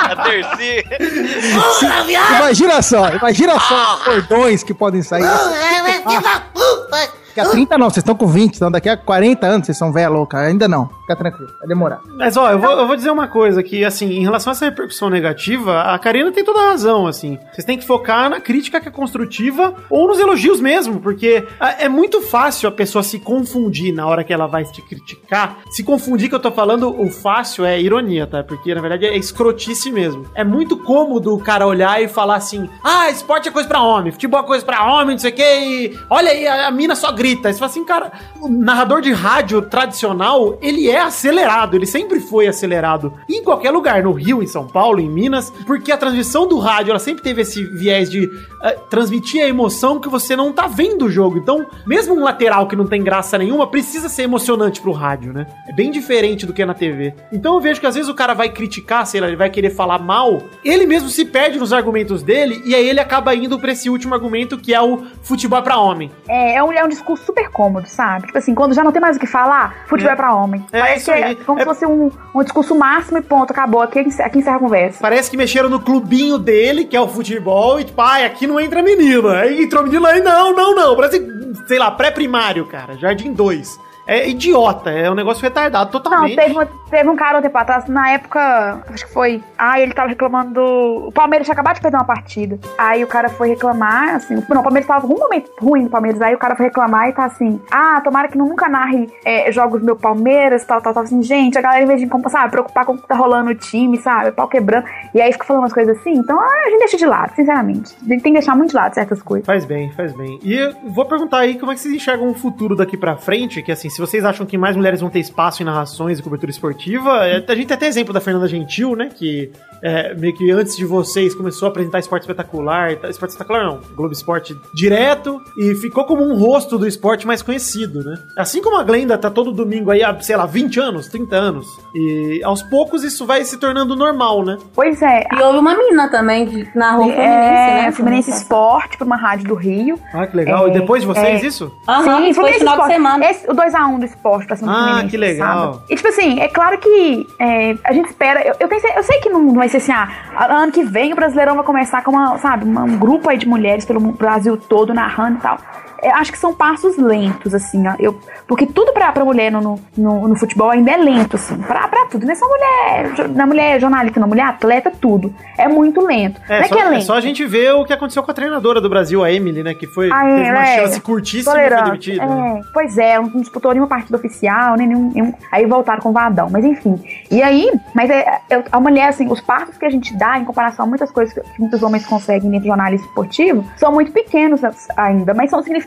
A Dercy. Imagina só, imagina só os cordões que podem sair. Daqui a 30 não, vocês estão com 20, então daqui a 40 anos vocês são véia louca. Ainda não, fica tranquilo, vai demorar. Mas ó, eu vou, eu vou dizer uma coisa que, assim, em relação a essa repercussão negativa, a Karina tem toda a razão, assim. Vocês têm que focar na crítica que é construtiva ou nos elogios mesmo, porque ah, é muito fácil a pessoa se confundir na hora que ela vai te criticar. Se confundir que eu tô falando, o fácil é ironia, tá? Porque na verdade é escrotice mesmo. É muito cômodo o cara olhar e falar assim: ah, esporte é coisa pra homem, futebol é coisa pra homem, não sei o quê, e olha aí, a, a mina só grita. Aí você fala assim, cara, o narrador de rádio tradicional, ele é acelerado, ele sempre foi acelerado. Em qualquer lugar, no Rio, em São Paulo, em Minas, porque a transmissão do rádio, ela sempre teve esse viés de eh, transmitir a emoção que você não tá vendo o jogo. Então, mesmo um lateral que não tem graça nenhuma, precisa ser emocionante pro rádio, né? É bem diferente do que é na TV. Então eu vejo que às vezes o cara vai criticar, sei lá, ele vai querer falar mal, ele mesmo se perde nos argumentos dele, e aí ele acaba indo pra esse último argumento que é o futebol é pra homem. É, é um, é um discurso super cômodo, sabe? Tipo assim, quando já não tem mais o que falar, futebol É. é, pra homem. É, Parece isso que é aí. como É- se fosse um, um discurso máximo e ponto, acabou. Aqui, aqui encerra a conversa. Parece que mexeram no clubinho dele, que é o futebol, e tipo, ai, aqui não entra menina. Aí entrou menina aí, não, não, não. Parece, sei lá, pré-primário, cara. Jardim 2. É idiota, é um negócio retardado Não, totalmente. teve, uma- teve um cara um tempo atrás, na época, acho que foi. Ah, ele tava reclamando do. O Palmeiras tinha acabado de perder uma partida. Aí o cara foi reclamar, assim. Não, o Palmeiras tava com um momento ruim do Palmeiras. Aí o cara foi reclamar e tá assim. Ah, tomara que nunca narre é, jogos do meu Palmeiras, tal, tal, tal. Assim, gente, a galera, em vez de sabe, preocupar com o que tá rolando no time, sabe? Pau quebrando. E aí fica falando umas coisas assim. Então ah, a gente deixa de lado, sinceramente. A gente tem que deixar muito de lado certas coisas. Faz bem, faz bem. E eu vou perguntar aí como é que vocês enxergam o futuro daqui pra frente, que assim, se vocês acham que mais mulheres vão ter espaço em narrações e cobertura esportiva, é, a gente tem até exemplo da Fernanda Gentil, né, que é, meio que antes de vocês começou a apresentar esporte espetacular, esporte espetacular não, Globo Esporte direto, e ficou como um rosto do esporte mais conhecido, né. Assim como a Glenda tá todo domingo aí há, sei lá, 20 anos, 30 anos, e aos poucos isso vai se tornando normal, né. Pois é. E houve uma menina também que narrou Fluminense, É, né? Fluminense Esporte, pra uma rádio do Rio. Ah, que legal. É, e depois de vocês, é. isso? Aham, Sim, foi Fluminense final de semana. Esse, o 2x1 um do esporte pra cima do Ah, que legal. sábado. E tipo assim, é claro que é, a gente espera. Eu, eu, tenho, eu sei que não vai ser assim, ah, ano que vem o Brasileirão vai começar com uma, sabe, uma- um grupo aí de mulheres pelo Brasil todo narrando e tal. Eu acho que são passos lentos, assim, ó. Eu, porque tudo pra, pra mulher no, no, no- futebol ainda é lento, assim. Pra, pra tudo. Não é só mulher, na mulher jornalista, não, mulher atleta, tudo. É muito lento. É, não é só, que é é lento. só a gente ver o que aconteceu com a treinadora do Brasil, a Emily, né? Que foi, Ah, teve é, uma é. chance curtíssima e foi demitida. né? É, pois é, não disputou nenhuma partida oficial, nem nenhum, nenhum- Aí voltaram com o Vadão, mas enfim. E aí, mas é, é- a mulher, assim, os passos que a gente dá em comparação a muitas coisas que, que muitos homens conseguem dentro do jornalismo esportivo são muito pequenos ainda, mas são significativos.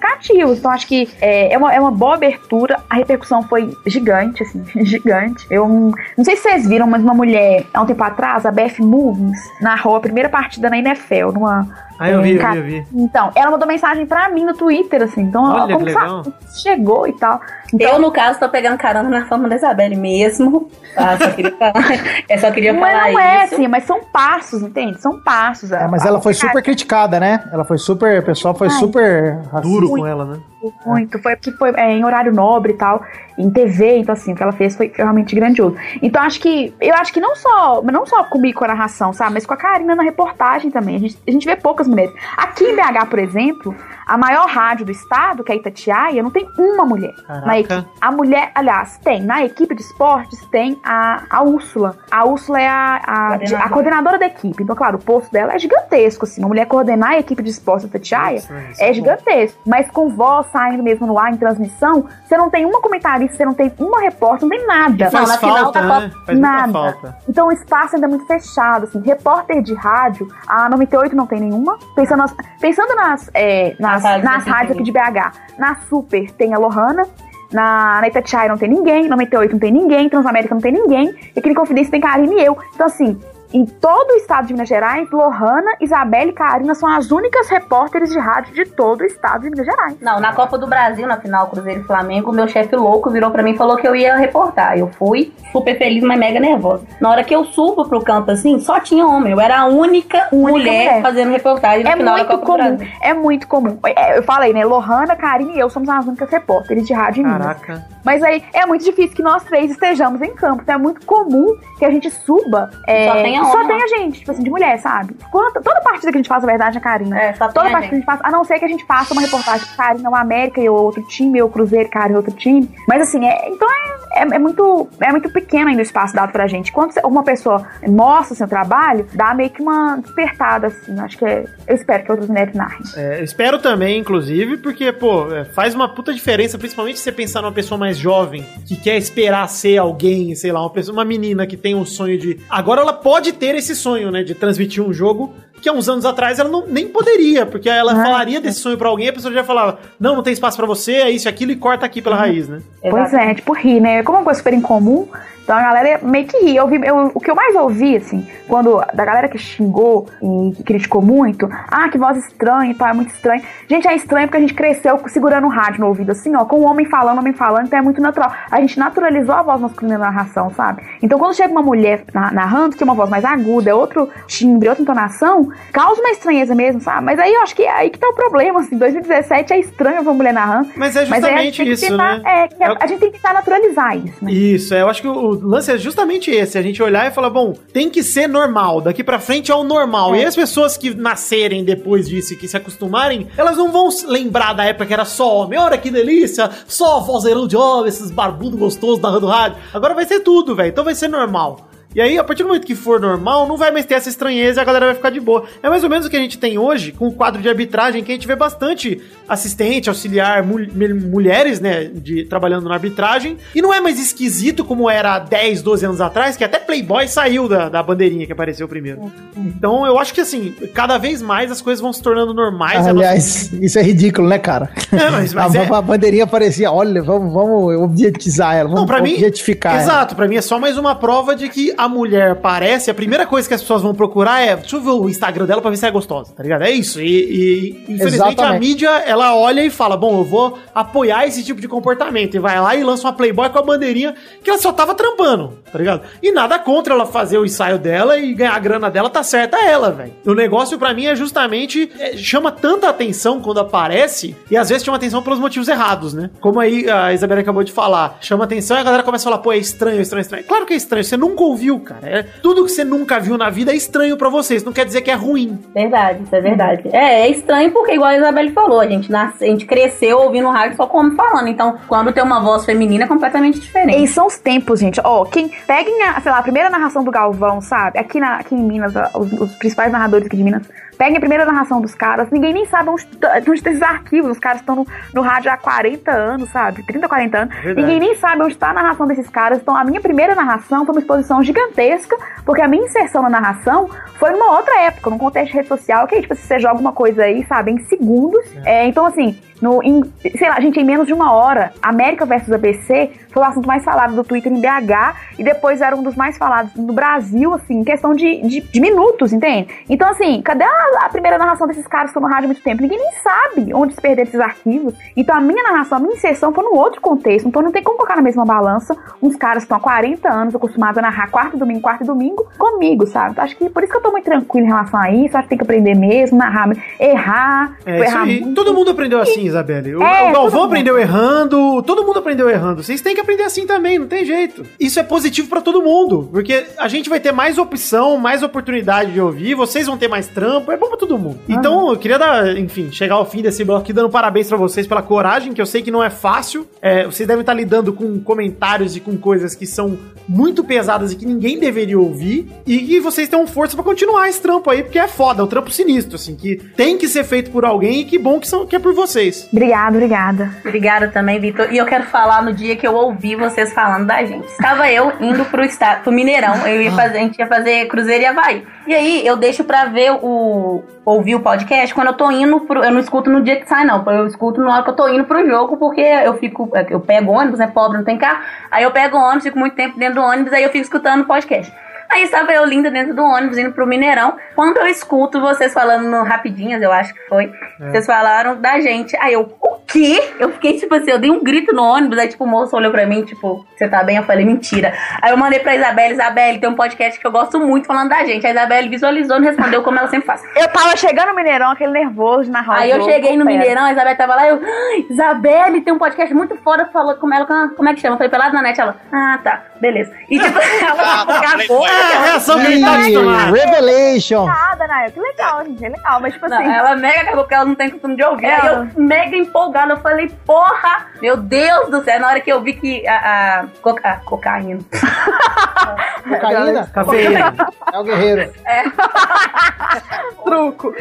Então acho que é, é, uma, é uma boa abertura. A repercussão foi gigante, assim, *laughs* gigante. Eu não sei se vocês viram, mas uma mulher, há um tempo atrás, a Beth Moves, narrou a primeira partida na NFL, numa. Ah, eu vi, eu vi, eu vi. Então, ela mandou mensagem pra mim no Twitter, assim. Então, Olha ela, que como legal. chegou e tal. Então, Eu, no caso, tô pegando carona na fama da Isabelle mesmo. Tá? Só queria falar, *laughs* *laughs* eu só queria mas falar não é isso. assim, mas são passos, entende? São passos. É, mas ela foi super criticada, né? Ela foi super. O pessoal foi Ai. super. Duro com ela, né? Muito, foi porque foi é, em horário nobre e tal, em TV, então assim, o que ela fez foi realmente grandioso. Então acho que, eu acho que não só, não só comigo com a narração, sabe, mas com a Karina na reportagem também. A gente, a gente vê poucas mulheres. Aqui em BH, por exemplo, a maior rádio do estado, que é a Itatiaia, não tem uma mulher. Caraca. Na equipe. A mulher, aliás, tem, na equipe de esportes tem a, a Úrsula. A Úrsula é a, a, Coordenadora. a coordenadora da equipe. Então, claro, o posto dela é gigantesco, assim. Uma mulher coordenar a equipe de esportes da Itatiaia Nossa, é bom. gigantesco. Mas com voz saindo mesmo no ar, em transmissão, você não tem uma comentarista, você não tem uma repórter, não tem nada. Faz na final falta, da né? Faz Nada. falta. Então o espaço ainda é muito fechado, assim. Repórter de rádio, a 98 não tem nenhuma. Pensando nas, pensando nas, é, nas, Nas rádios nas aqui rádios aqui tem. de BH. Na Super tem a Lohana. Na, na Itatiaia não tem ninguém, 98 não tem ninguém, Transamérica não tem ninguém, e aqui em Confidência tem Karine e eu. Então, assim, em todo o estado de Minas Gerais, Lohana, Isabelle e Karina são as únicas repórteres de rádio de todo o estado de Minas Gerais. Não, na Copa do Brasil, na final Cruzeiro e Flamengo, meu chefe louco virou pra mim e falou que eu ia reportar. Eu fui super feliz, mas mega nervosa. Na hora que eu subo pro campo assim, só tinha homem. Eu era a única, Única mulher, mulher. fazendo reportagem na É final da muito Copa do comum, Brasil. é muito comum. É, eu falei, né? Lohana, Karine e eu somos as únicas repórteres de rádio em Minas. Caraca. Mas aí é muito difícil que nós três estejamos em campo. Então é muito comum que a gente suba. é, Só tenha e só lá. tenha gente, tipo assim, de mulher, sabe? Quanta- toda partida que a gente faz, na verdade, é Karina. É, só Toda tem a partida que a gente faz, a não ser que a gente faça uma reportagem com Karina, o América e outro time, ou Cruzeiro, Karina e outro time. Mas assim, é, então é, é, é muito, é muito pequeno ainda o espaço dado pra gente. Quando uma pessoa mostra o seu trabalho, dá meio que uma despertada, assim. Acho que é. Eu espero que outras mulheres narrem. É, eu espero também, inclusive, porque, pô, é, faz uma puta diferença, principalmente se você pensar numa pessoa mais jovem, que quer esperar ser alguém, sei lá, uma pessoa, uma menina que tem um sonho de. Agora ela pode ter esse sonho, né? De transmitir um jogo que há uns anos atrás ela não, nem poderia, porque ela Ah, falaria desse sonho pra alguém, a pessoa já falava, não, não tem espaço pra você, é isso, e aquilo, e corta aqui pela raiz, né? Pois é, tipo, rir, né? Como é uma coisa super incomum, então a galera meio que ri. Eu vi, eu- o que eu mais ouvi, assim, quando da galera que xingou e que criticou muito, ah, que voz estranha tal, é muito estranho. Gente, é estranho porque a gente cresceu segurando o rádio no ouvido, assim, ó, com o homem falando, homem falando, então é muito natural. A gente naturalizou a voz masculina na narração, sabe? Então quando chega uma mulher na- narrando, que é uma voz mais aguda, é outro timbre, outra entonação, causa uma estranheza mesmo, sabe? Mas aí eu acho que é aí que tá o problema, assim, 2017 é estranho ver uma mulher narrando. Mas é Mas a justamente tem que isso, tentar, né? é, É a gente tem que tentar naturalizar isso, né? Isso, é, eu acho que o lance é justamente esse, a gente olhar e falar, bom, tem que ser normal, daqui pra frente é o normal. É. E as pessoas que nascerem depois disso e que se acostumarem, elas não vão lembrar da época que era só homem, olha que delícia, só vozeirão de homem, esses barbudos gostosos narrando rádio. Agora vai ser tudo, velho, então vai ser normal. E aí, a partir do momento que for normal, não vai mais ter essa estranheza e a galera vai ficar de boa. É mais ou menos o que a gente tem hoje com o quadro de arbitragem, que a gente vê bastante assistente, auxiliar, mul- mul- mulheres, né, de, trabalhando na arbitragem. E não é mais esquisito como era há 10, 12 anos atrás, que até Playboy saiu da, da bandeirinha que apareceu primeiro. Então, eu acho que assim, cada vez mais as coisas vão se tornando normais. elas- Aliás, isso é ridículo, né, cara? É, mas- mas *laughs* a, é- a bandeirinha parecia, olha, vamos, vamos objetizar ela, vamos Não, pra mim. objetificar ela. Exato, pra mim é só mais uma prova de que a mulher aparece, a primeira coisa que as pessoas vão procurar é, deixa eu ver o Instagram dela pra ver se é gostosa, tá ligado? É isso. E, e infelizmente a Exatamente. mídia, ela olha e fala, bom, eu vou apoiar esse tipo de comportamento. E vai lá e lança uma Playboy com a bandeirinha que ela só tava trampando, tá ligado? E nada contra ela fazer o ensaio dela e ganhar a grana dela, tá certa ela, velho. O negócio pra mim é justamente, é, chama tanta atenção quando aparece, e às vezes chama atenção pelos motivos errados, né? Como aí a Isabela acabou de falar, chama atenção e a galera começa a falar, pô, é estranho, é estranho, é estranho. Claro que é estranho, você nunca ouviu, cara. É, tudo que você nunca viu na vida é estranho pra você, isso não quer dizer que é ruim. Verdade, isso é verdade. É, é estranho porque, igual a Isabelle falou, a gente, nasce, a gente cresceu ouvindo rádio só como falando. Então, quando tem uma voz feminina, é completamente diferente. E são os tempos, gente. Ó, quem peguem a, sei lá, a primeira narração do Galvão, sabe? Aqui, na, aqui em Minas, os, os principais narradores aqui de Minas. Peguem a primeira narração dos caras, ninguém nem sabe onde, tá- onde estão esses arquivos. Os caras estão no, no rádio há 40 anos, sabe? 30, 40 anos. Verdade. Ninguém nem sabe onde está a narração desses caras. Então, a minha primeira narração foi uma exposição gigantesca, porque a minha inserção na narração foi numa outra época, num contexto de rede social, que tipo, você joga uma coisa aí, sabe, em segundos. É, então, assim, no, em, sei lá, gente, em menos de uma hora, América versus ABC foi o assunto mais falado do Twitter em BH e depois era um dos mais falados no Brasil, assim, em questão de, de, de minutos, entende? Então, assim, cadê a, a primeira narração desses caras que estão no rádio há muito tempo? Ninguém nem sabe onde se perderam esses arquivos. Então, a minha narração, a minha inserção foi num outro contexto. Então, não tem como colocar na mesma balança uns caras que estão há 40 anos acostumados a narrar quarto domingo, quarto e domingo comigo, sabe? Então, acho que por isso que eu tô muito tranquila em relação a isso. Acho que tem que aprender mesmo, narrar, errar. É isso errar. Todo mundo aprendeu assim, Isabelle. O, É, o Galvão aprendeu errando, todo mundo aprendeu errando. Vocês têm que aprender assim também, não tem jeito. Isso é positivo pra todo mundo, porque a gente vai ter mais opção, mais oportunidade de ouvir, vocês vão ter mais trampo, é bom pra todo mundo. Então, eu queria dar, enfim, chegar ao fim desse bloco aqui dando parabéns pra vocês pela coragem, que eu sei que não é fácil. É, vocês devem estar lidando com comentários e com coisas que são muito pesadas e que ninguém deveria ouvir, e que vocês tenham força pra continuar esse trampo aí, porque é foda, é um trampo sinistro, assim, que tem que ser feito por alguém e que bom que, são, que é por vocês. Obrigada, obrigada. Obrigada também, Vitor. E eu quero falar no dia que eu ouvi vocês falando da gente. Estava eu indo pro estado, pro Mineirão. Eu ia fazer, a gente ia fazer Cruzeiro e Havaí. E aí eu deixo pra ver o. ouvir o podcast quando eu tô indo pro. Eu não escuto no dia que sai, não. Eu escuto na hora que eu tô indo pro jogo, porque eu fico. Eu pego ônibus, né? Pobre, não tem carro. Aí eu pego ônibus, fico muito tempo dentro do ônibus, aí eu fico escutando podcast. Aí estava eu linda dentro do ônibus, indo pro Mineirão. Quando eu escuto vocês falando no Rapidinhas, eu acho que foi, vocês falaram da gente. Aí eu, o quê? Eu fiquei tipo assim, eu dei um grito no ônibus, aí tipo o moço olhou pra mim, tipo, você tá bem? Eu falei, mentira. Aí eu mandei pra Isabelle, Isabelle, tem um podcast que eu gosto muito falando da gente. A Isabelle visualizou e respondeu como ela sempre faz. Eu tava chegando no Mineirão, aquele nervoso de narrar o Aí eu cheguei no. Mineirão, a Isabelle tava lá, eu, "Ah, Isabelle, tem um podcast muito foda, falou com ela, com- como é que chama? Eu falei, pelado na net, ela, ah, tá, beleza. E tipo, *laughs* ela cagou. É a reação que ele tá acostumado. Revelation. Nada, né? Que legal, gente. É legal, mas tipo Não, assim. ela mega cagou porque ela não tem costume de ouvir. É, Aí eu mega empolgada, eu falei, porra, meu Deus do céu. Na hora que eu vi que a, a, coca- a cocaína. *laughs* Cocaína? Cafeína. É o guerreiro. *laughs* truco.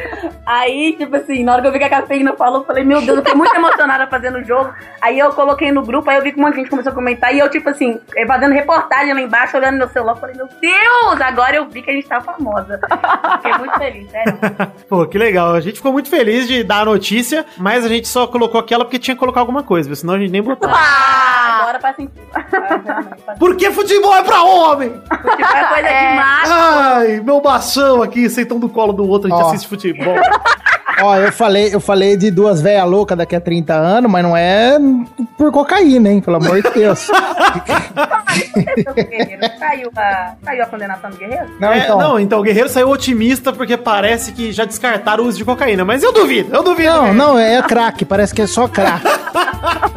Aí, tipo assim, na hora que eu vi que a cafeína falou, eu falei, meu Deus, eu fiquei muito emocionada fazendo o jogo. Aí eu coloquei no grupo, aí eu vi que um monte de gente começou a comentar. E eu, tipo assim, fazendo reportagem lá embaixo, olhando no meu celular, eu falei, meu Deus, agora eu vi que a gente tá famosa. Fiquei muito feliz, sério. *laughs* Pô, que legal. A gente ficou muito feliz de dar a notícia, mas a gente só colocou aquela porque tinha que colocar alguma coisa, senão a gente nem botou. Ah, agora faz sentido. Porque futebol é pra homem! Futebol é coisa de macho. Ai, meu bação aqui, sentando do colo do outro, a gente Ó. assiste futebol. Ó, eu falei, eu falei de duas velhas loucas daqui a 30 anos, mas não é por cocaína, hein? Pelo amor de Deus. *laughs* Saiu a, saiu a condenação do Guerreiro? Não, É, então. não, então o Guerreiro saiu otimista porque parece que já descartaram o uso de cocaína, mas eu duvido, eu duvido. Não, não, é crack, parece que é só crack. *laughs*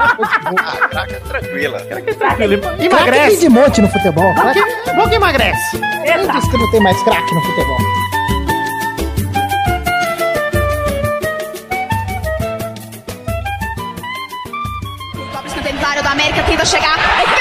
Ah, craca, tranquila. Ele Crack tem emagrece. de monte no futebol. Bom Crack, que, bom que emagrece. quem disse que não tem mais crack no futebol? Tenta chegar.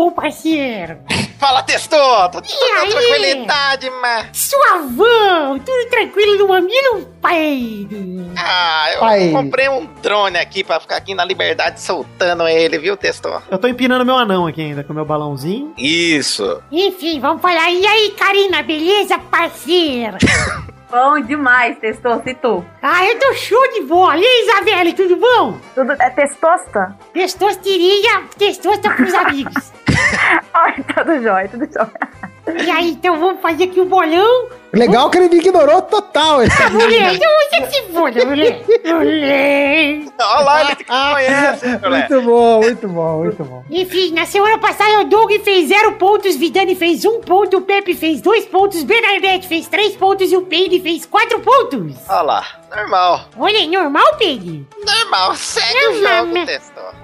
Bom, parceiro? Fala, testoto! Tudo tranquilidade, mas... Suavão! Tudo tranquilo no mamilo, pai? Ah, eu Pai. comprei um drone aqui pra ficar aqui na liberdade soltando ele, viu, testoto? Eu tô empinando meu anão aqui ainda com meu balãozinho. Isso. Enfim, vamos falar. E aí, Karina, beleza, parceira? *laughs* Bom demais, tu. Ah, eu tô show de bola. E aí, Isabelle, tudo bom? Tudo é testosta? Testosteria, testosta pros amigos. *laughs* Ai, tudo jóia, tudo jóia. E aí, então vamos fazer aqui o bolão. Legal que ele ignorou total esse Ah, mulher, então você que se foda, mulher. Mulher. Olha lá, ele conhece. Muito bom, muito bom, muito bom. Enfim, na semana passada o Doug fez zero pontos, Vidani fez um ponto, o Pepe fez dois pontos, Bernadette fez três pontos e o Peide fez quatro pontos. Olha lá, normal. Olha, normal, Peide? Normal, segue o Normal, jogo, né? testoto.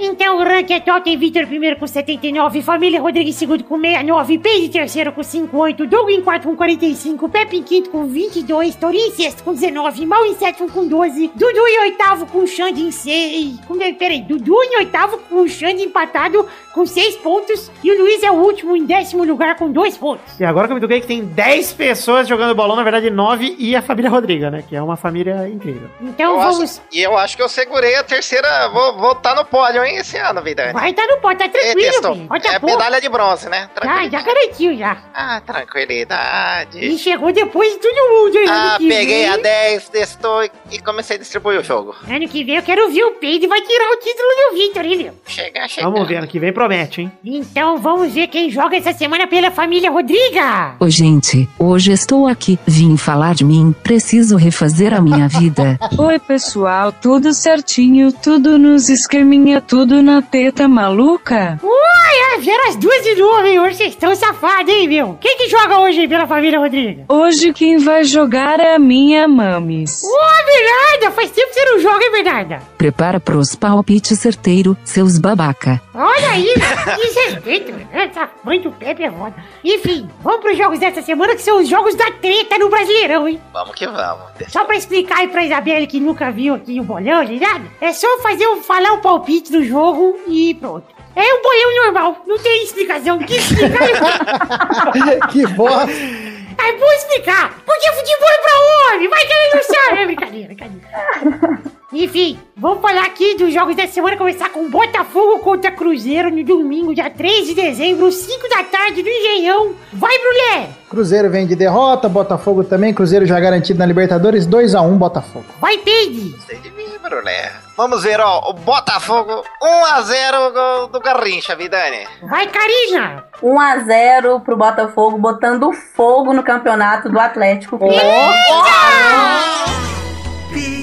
Então o ranking é Totem Vitor primeiro com 79, Família Rodrigues segundo com 69, Peide terceiro com 58, Doug em quarto com 45, Pepe em quinto com 22, Torinho em sexto com 19, Mal em sétimo com 12, Dudu em oitavo com Xande em 6. Com, peraí, Dudu em oitavo com Xande empatado com 6 pontos e o Luiz é o último em décimo lugar com 2 pontos. E agora que eu me toquei que tem 10 pessoas jogando bolão, na verdade 9 e a família Rodriga, né? Que é uma família incrível. Então Eu vamos. acho, e eu acho que eu segurei a terceira. Vou voltar no pódio, hein, esse ano, Vidani. Vai tá no pó, tá É, tranquilo, filho. Olha é medalha de bronze, né? Já, já garantiu já. Ah, tranquilidade. E chegou depois de todo mundo. hein? Ah, peguei vem- a 10, testou e- comecei a distribuir o jogo. Ano que vem eu quero ver o Peide vai tirar o título do Victor, hein, meu? Chega, chega. Vamos ver, ano que vem promete, hein? Então vamos ver quem joga essa semana pela família Rodriga. Oi, gente. Hoje estou aqui. Vim falar de mim. Preciso refazer a minha vida. *laughs* Oi, pessoal, tudo certinho, tudo nos esqueminha, tudo na teta maluca? Ui, é, vieram as duas de novo, hein? Hoje vocês estão safados, hein, meu? Quem que joga hoje pela família Rodriga? Hoje quem vai jogar é a minha mames. Ô, Bernarda, faz tempo que você não joga, hein, Bernarda? Prepara pros palpites certeiro, seus babaca. Olha aí, desrespeito, né? Essa mãe do Pepe é foda. Enfim, vamos pros jogos dessa semana que são os jogos da treta no Brasileirão, hein? Vamos que vamos. Só pra explicar aí pra Isabelle que nunca viu aqui o bolão, ligado? É só fazer um, falar o palpite do jogo e pronto. É um bolão normal, não tem explicação. Que explicar? *laughs* que bosta. É bom explicar, porque futebol é pra homem, vai que ele não sabe. É brincadeira, brincadeira. *laughs* Enfim, vamos falar aqui dos jogos dessa semana, começar com Botafogo contra Cruzeiro no domingo, dia 3 de dezembro, 5 da tarde, no Engenhão. Vai, Brulé! Cruzeiro vem de derrota, Botafogo também. Cruzeiro já garantido na Libertadores, 2x1 Botafogo. Vai, Peide! Sei de mim, Brulé. Vamos ver, ó. O Botafogo 1x0 gol do Garrincha, Vidani. Vai, Karina! 1x0 pro Botafogo, botando fogo no campeonato do Atlético.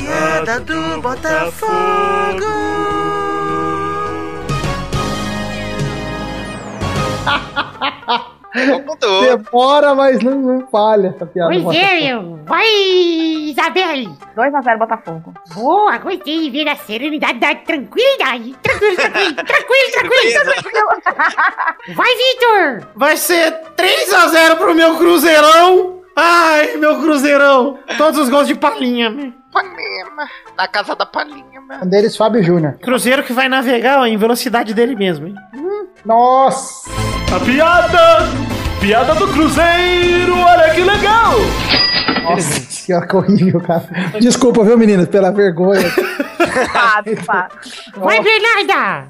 Piada do Botafogo. Demora, mas não, não falha essa piada. do Pois é, meu! Vai, Isabelle! 2x0 Botafogo. Boa, gostei de ver a serenidade da tranquilidade. Tranquilo, tranquilo, tranquilo, tranquilo. Vai, Vitor! Vai ser 3x0 pro meu Cruzeirão! Ai, meu Cruzeirão! Todos os gols de palinha, né? Panema. Na casa da Palinha, mano. Um deles, Fábio Júnior. Cruzeiro que vai navegar ó, em velocidade dele mesmo, hein? Nossa! A piada! Piada do Cruzeiro, olha que legal! Nossa que horrível, cara. *laughs* Desculpa, viu, meninas, pela vergonha. Vai, Bernarda!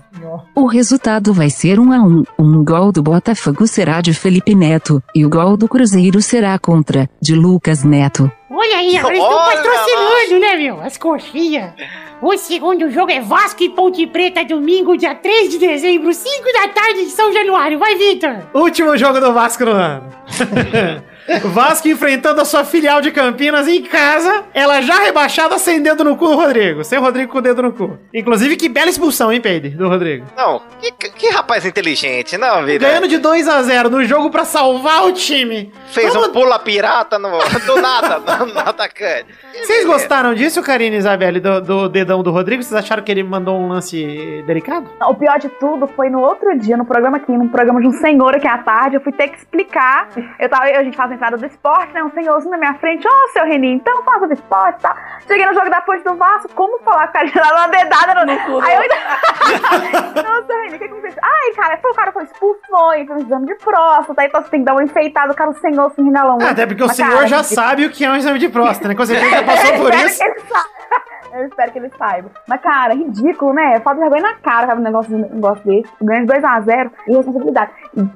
O resultado vai ser 1 a 1. Um gol do Botafogo será de Felipe Neto e o gol do Cruzeiro será contra de Lucas Neto. Olha aí, agora estão patrocinando, né, meu? As coxinhas. O segundo jogo é Vasco e Ponte Preta, domingo, dia 3 de dezembro, 5 da tarde de São Januário. Vai, Vitor! Último jogo do Vasco no ano. *laughs* Vasco enfrentando a sua filial de Campinas em casa, ela já rebaixada sem dedo no cu do Rodrigo. Sem o Rodrigo com o dedo no cu. Inclusive, que bela expulsão, hein, Peide, do Rodrigo. Não, que, que rapaz inteligente, não, Vidani. Ganhando de 2 a 0 no jogo pra salvar o time. Fez Vamos- um pula pirata no, do nada no, no atacante. Vocês gostaram disso, Karine e Isabelle, do, do dedão do Rodrigo? Vocês acharam que ele mandou um lance delicado? O pior de tudo foi no outro dia, no programa aqui, num programa de um senhor aqui à tarde, eu fui ter que explicar. Eu tava, a gente faz organizada do esporte, né? Um senhorzinho na minha frente, ô seu Reninho, então faça do esporte, tá? Cheguei no jogo da ponte do Vasco, como falar com a gente lá uma dedada no, cu, Aí eu ainda. *laughs* Não, seu Reninho, o que aconteceu? Ai, cara, foi, o cara foi expulso, foi, foi um exame de próstata, aí então você tem que dar uma enfeitada, o cara, o senhor se rinalão. Ah, Até porque o senhor já sabe o que é um exame de próstata, né? Com certeza já passou *laughs* por isso. que ele saiba. Eu espero que ele saiba. Mas, cara, ridículo, né? Falta de vergonha na cara, sabe? Um negócio, um negócio desse. Ganhando 2x0 e responsabilidade.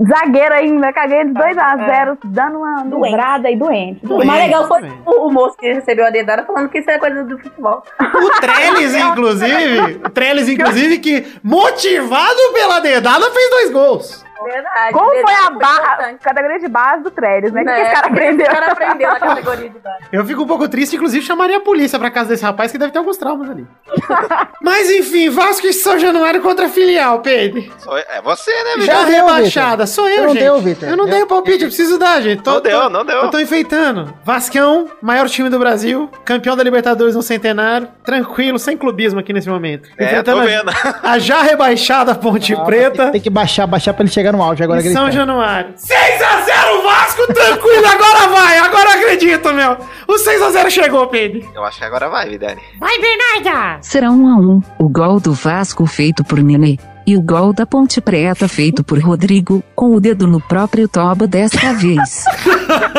Zagueiro ainda, caguei de 2x0, dando uma Doente. dobrada e doente. O mais legal foi o, o moço que recebeu a dedada falando que isso é coisa do futebol. O Trellis, inclusive, o Trellis, inclusive, que motivado pela dedada fez dois gols. Verdade. Como foi a barra, categoria de base do Trellis, né? O que, que esse *laughs* cara aprendeu? Esse cara aprendeu na categoria de base. Eu fico um pouco triste, inclusive chamaria a polícia pra casa desse rapaz que deve ter alguns traumas ali. *laughs* Mas enfim, Vasco e São Januário contra a filial, Pedro. Sou- É você, né, Já Vitor? deu, rebaixada, sou eu, Você não gente. deu, Vitor. Eu não Eu- dei o palpite, eu preciso dar, gente. Tô- Não deu, tô- não deu. Eu tô enfeitando. Vascão, maior time do Brasil, campeão da Libertadores no centenário, tranquilo, sem clubismo aqui nesse momento. É, Enfrentando tô a- vendo. a, já rebaixada Ponte Ah, Preta Tem, tem que baixar, baixar pra ele chegar no auge agora. São. Januário. 6x0 Vasco, tranquilo, agora vai, agora acredito, meu. O 6x0 chegou, Pedro. Eu acho que agora vai, Vidani. Vai, Bernarda! Será um a um. O gol do Vasco feito por Nenê. E o gol da Ponte Preta feito por Rodrigo, com o dedo no próprio toba desta vez.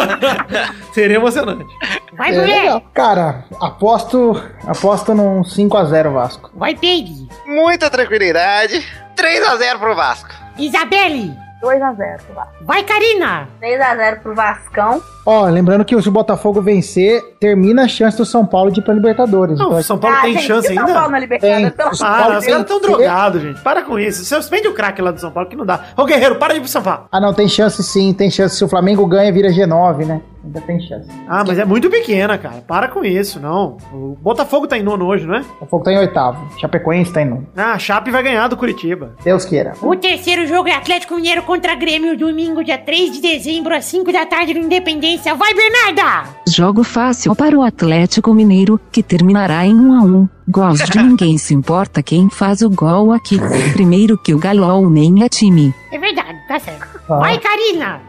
*laughs* Seria emocionante. Vai, É. Cara, aposto, aposto num 5x0 Vasco. Vai, Pedro! Muita tranquilidade. 3x0 pro Vasco. Isabelle! 2x0, lá. Vai, Karina! 3x0 pro Vascão. Ó, lembrando que se o Botafogo vencer, termina a chance do São Paulo de ir pra Libertadores. Não, Então, o São Paulo Ah, tem gente, chance e São Paulo ainda? na Libertadores, pelo São Ah, os caras tão drogados, gente. Para com isso. Você suspende o craque lá do São Paulo que não dá. Ô, Guerreiro, para de ir pro São Paulo. Ah, não, tem chance sim, tem chance. Se o Flamengo ganha, vira G9, né? Ainda tem chance. Ah, mas é muito pequena, cara. Para com isso, não. O Botafogo tá em nono hoje, não é? O Botafogo tá em oitavo. Chapecoense tá em nono. Ah, a Chape vai ganhar do Curitiba. Deus queira. O terceiro jogo é Atlético Mineiro contra Grêmio, domingo, dia 3 de dezembro, às 5 da tarde, no Independência. Vai, Bernarda! Jogo fácil para o Atlético Mineiro, que terminará em 1 a 1. Gols de ninguém se importa quem faz o gol aqui. Primeiro que o Galol nem é time. É verdade, tá certo. Vai, Karina!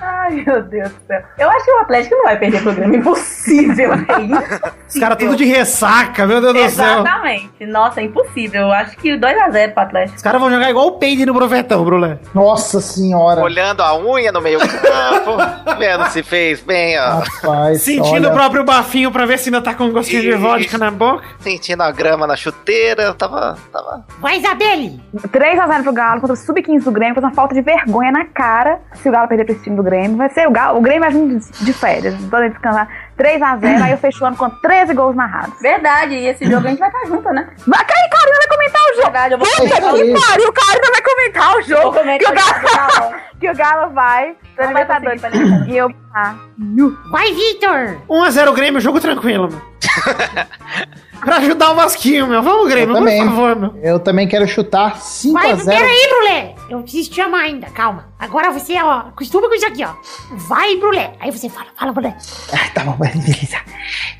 Ai, meu Deus do céu. Eu acho que o Atlético não vai perder o programa. Impossível. É *laughs* impossível. Os caras tudo de ressaca, meu Deus do céu. Exatamente. Nossa, é impossível. Eu acho que 2x0 pro Atlético. Os caras vão jogar igual o Peide no Profetão, Brulé. Nossa senhora. Olhando a unha no meio campo. *laughs* vendo se fez bem, ó. Rapaz, Sentindo olha, o próprio bafinho pra ver se ainda tá com um gostinho de vodka na boca. Sentindo a grama na chuteira. Tava. tava... Vai, Isabelle! 3x0 pro Galo contra o Sub-15 do Grêmio, faz uma falta de vergonha na cara se o Galo perder pra esse time do Grêmio. Vai ser o Galo, o Grêmio vai vir de, férias, podem descansar. 3x0, aí eu fecho o ano com 13 gols narrados. Verdade. E esse jogo a gente vai estar junto, né? Vai cair, Karina vai comentar o jogo. Verdade, eu vou Puta comentar o que jogo. pariu, o Karina vai comentar o jogo. Comentar que, o Galo, Galo. *laughs* que o Galo vai pra Libertadores. E eu. Ah. Vai, Vitor! 1x0 Grêmio, jogo tranquilo, meu. *laughs* pra ajudar o Vasquinho, meu. Vamos, Grêmio, Eu por também. favor, meu. Eu também quero chutar Vai, 5x0. peraí, Brulé! Eu preciso te chamar ainda, calma. Agora você, ó, acostuma com isso aqui, ó. Vai, Brulé! Aí você fala, fala, Brulé. Ah, tá bom, beleza.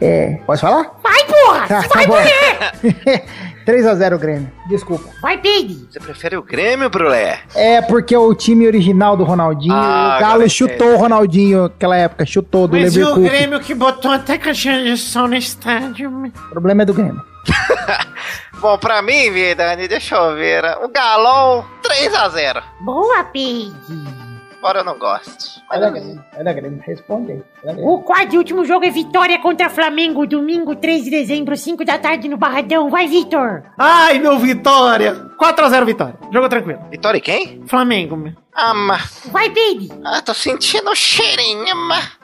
É, pode falar? Vai, porra! Tá, vai, tá. Brulé! 3x0 Grêmio. Desculpa. Vai, Peide! Você prefere o Grêmio, Brulé? É porque o time original do Ronaldinho, Ah, o Galo chutou o Ronaldinho naquela época, chutou do Mas e o. Grêmio que botou até caixinha de som no estádio. O problema é do Grêmio. *laughs* Bom, pra mim, Vidani, deixa eu ver. O Galol, 3x0. Boa, Peide! Embora eu não da Grêmio, é Grêmio. Responde aí. Da Grêmio. O quarto e último jogo é Vitória contra Flamengo, domingo, 3 de dezembro, 5 da tarde no Barradão. Vai, Vitor! Ai, meu Vitória! 4x0 Vitória. Jogo tranquilo. Vitória e quem? Flamengo, meu. Ah, mas... Vai, Peide! Ah, tô sentindo o cheirinho, mas...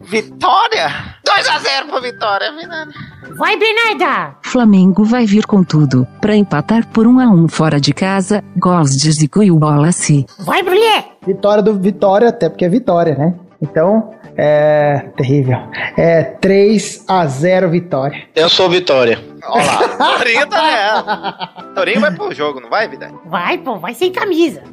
Vitória? 2x0 pro Vitória, Vidani. Vai, Bernarda! Flamengo vai vir com tudo, pra empatar por 1 a 1 fora de casa, gols de Zico e o Wallace. Vai, Brulé! Vitória do Vitória, até porque é Vitória, né? Então, é terrível. É 3x0 Vitória. Eu sou Vitória. Olha lá. *laughs* Torinho tá nela. Torinho vai pro jogo, não vai, Vidani? Vai, pô, vai sem camisa. *laughs*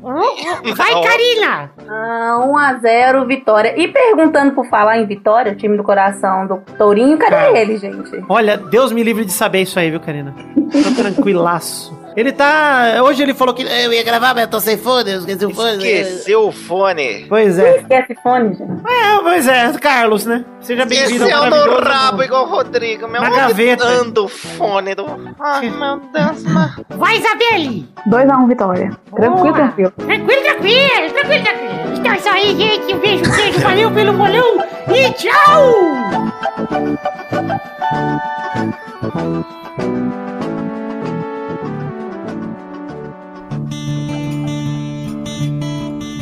Vai. Karina! Ah, 1x0 Vitória. E perguntando por falar em Vitória, o time do coração do Tourinho, cadê Cara. ele, gente? Olha, Deus me livre de saber isso aí, viu, Karina? Tô tranquilaço. Ele tá. Hoje ele falou que eu ia gravar, mas eu tô sem fone, eu esqueci o fone. Esqueceu o fone. Pois é. esquece fone, gente. É, pois é, Carlos, né? Seja bem-vindo ao Esqueceu no maravilhoso rabo mundo. igual o Rodrigo. Meu Na gaveta. anda o fone do... Ai, meu Deus, mano. Vai, Isabelle! 2x1 vitória. Tranquilo, Boa. tranquilo. Tranquilo, tranquilo, tranquilo, tranquilo. Então é isso aí, gente. Um beijo, beijo, valeu pelo bolão e tchau!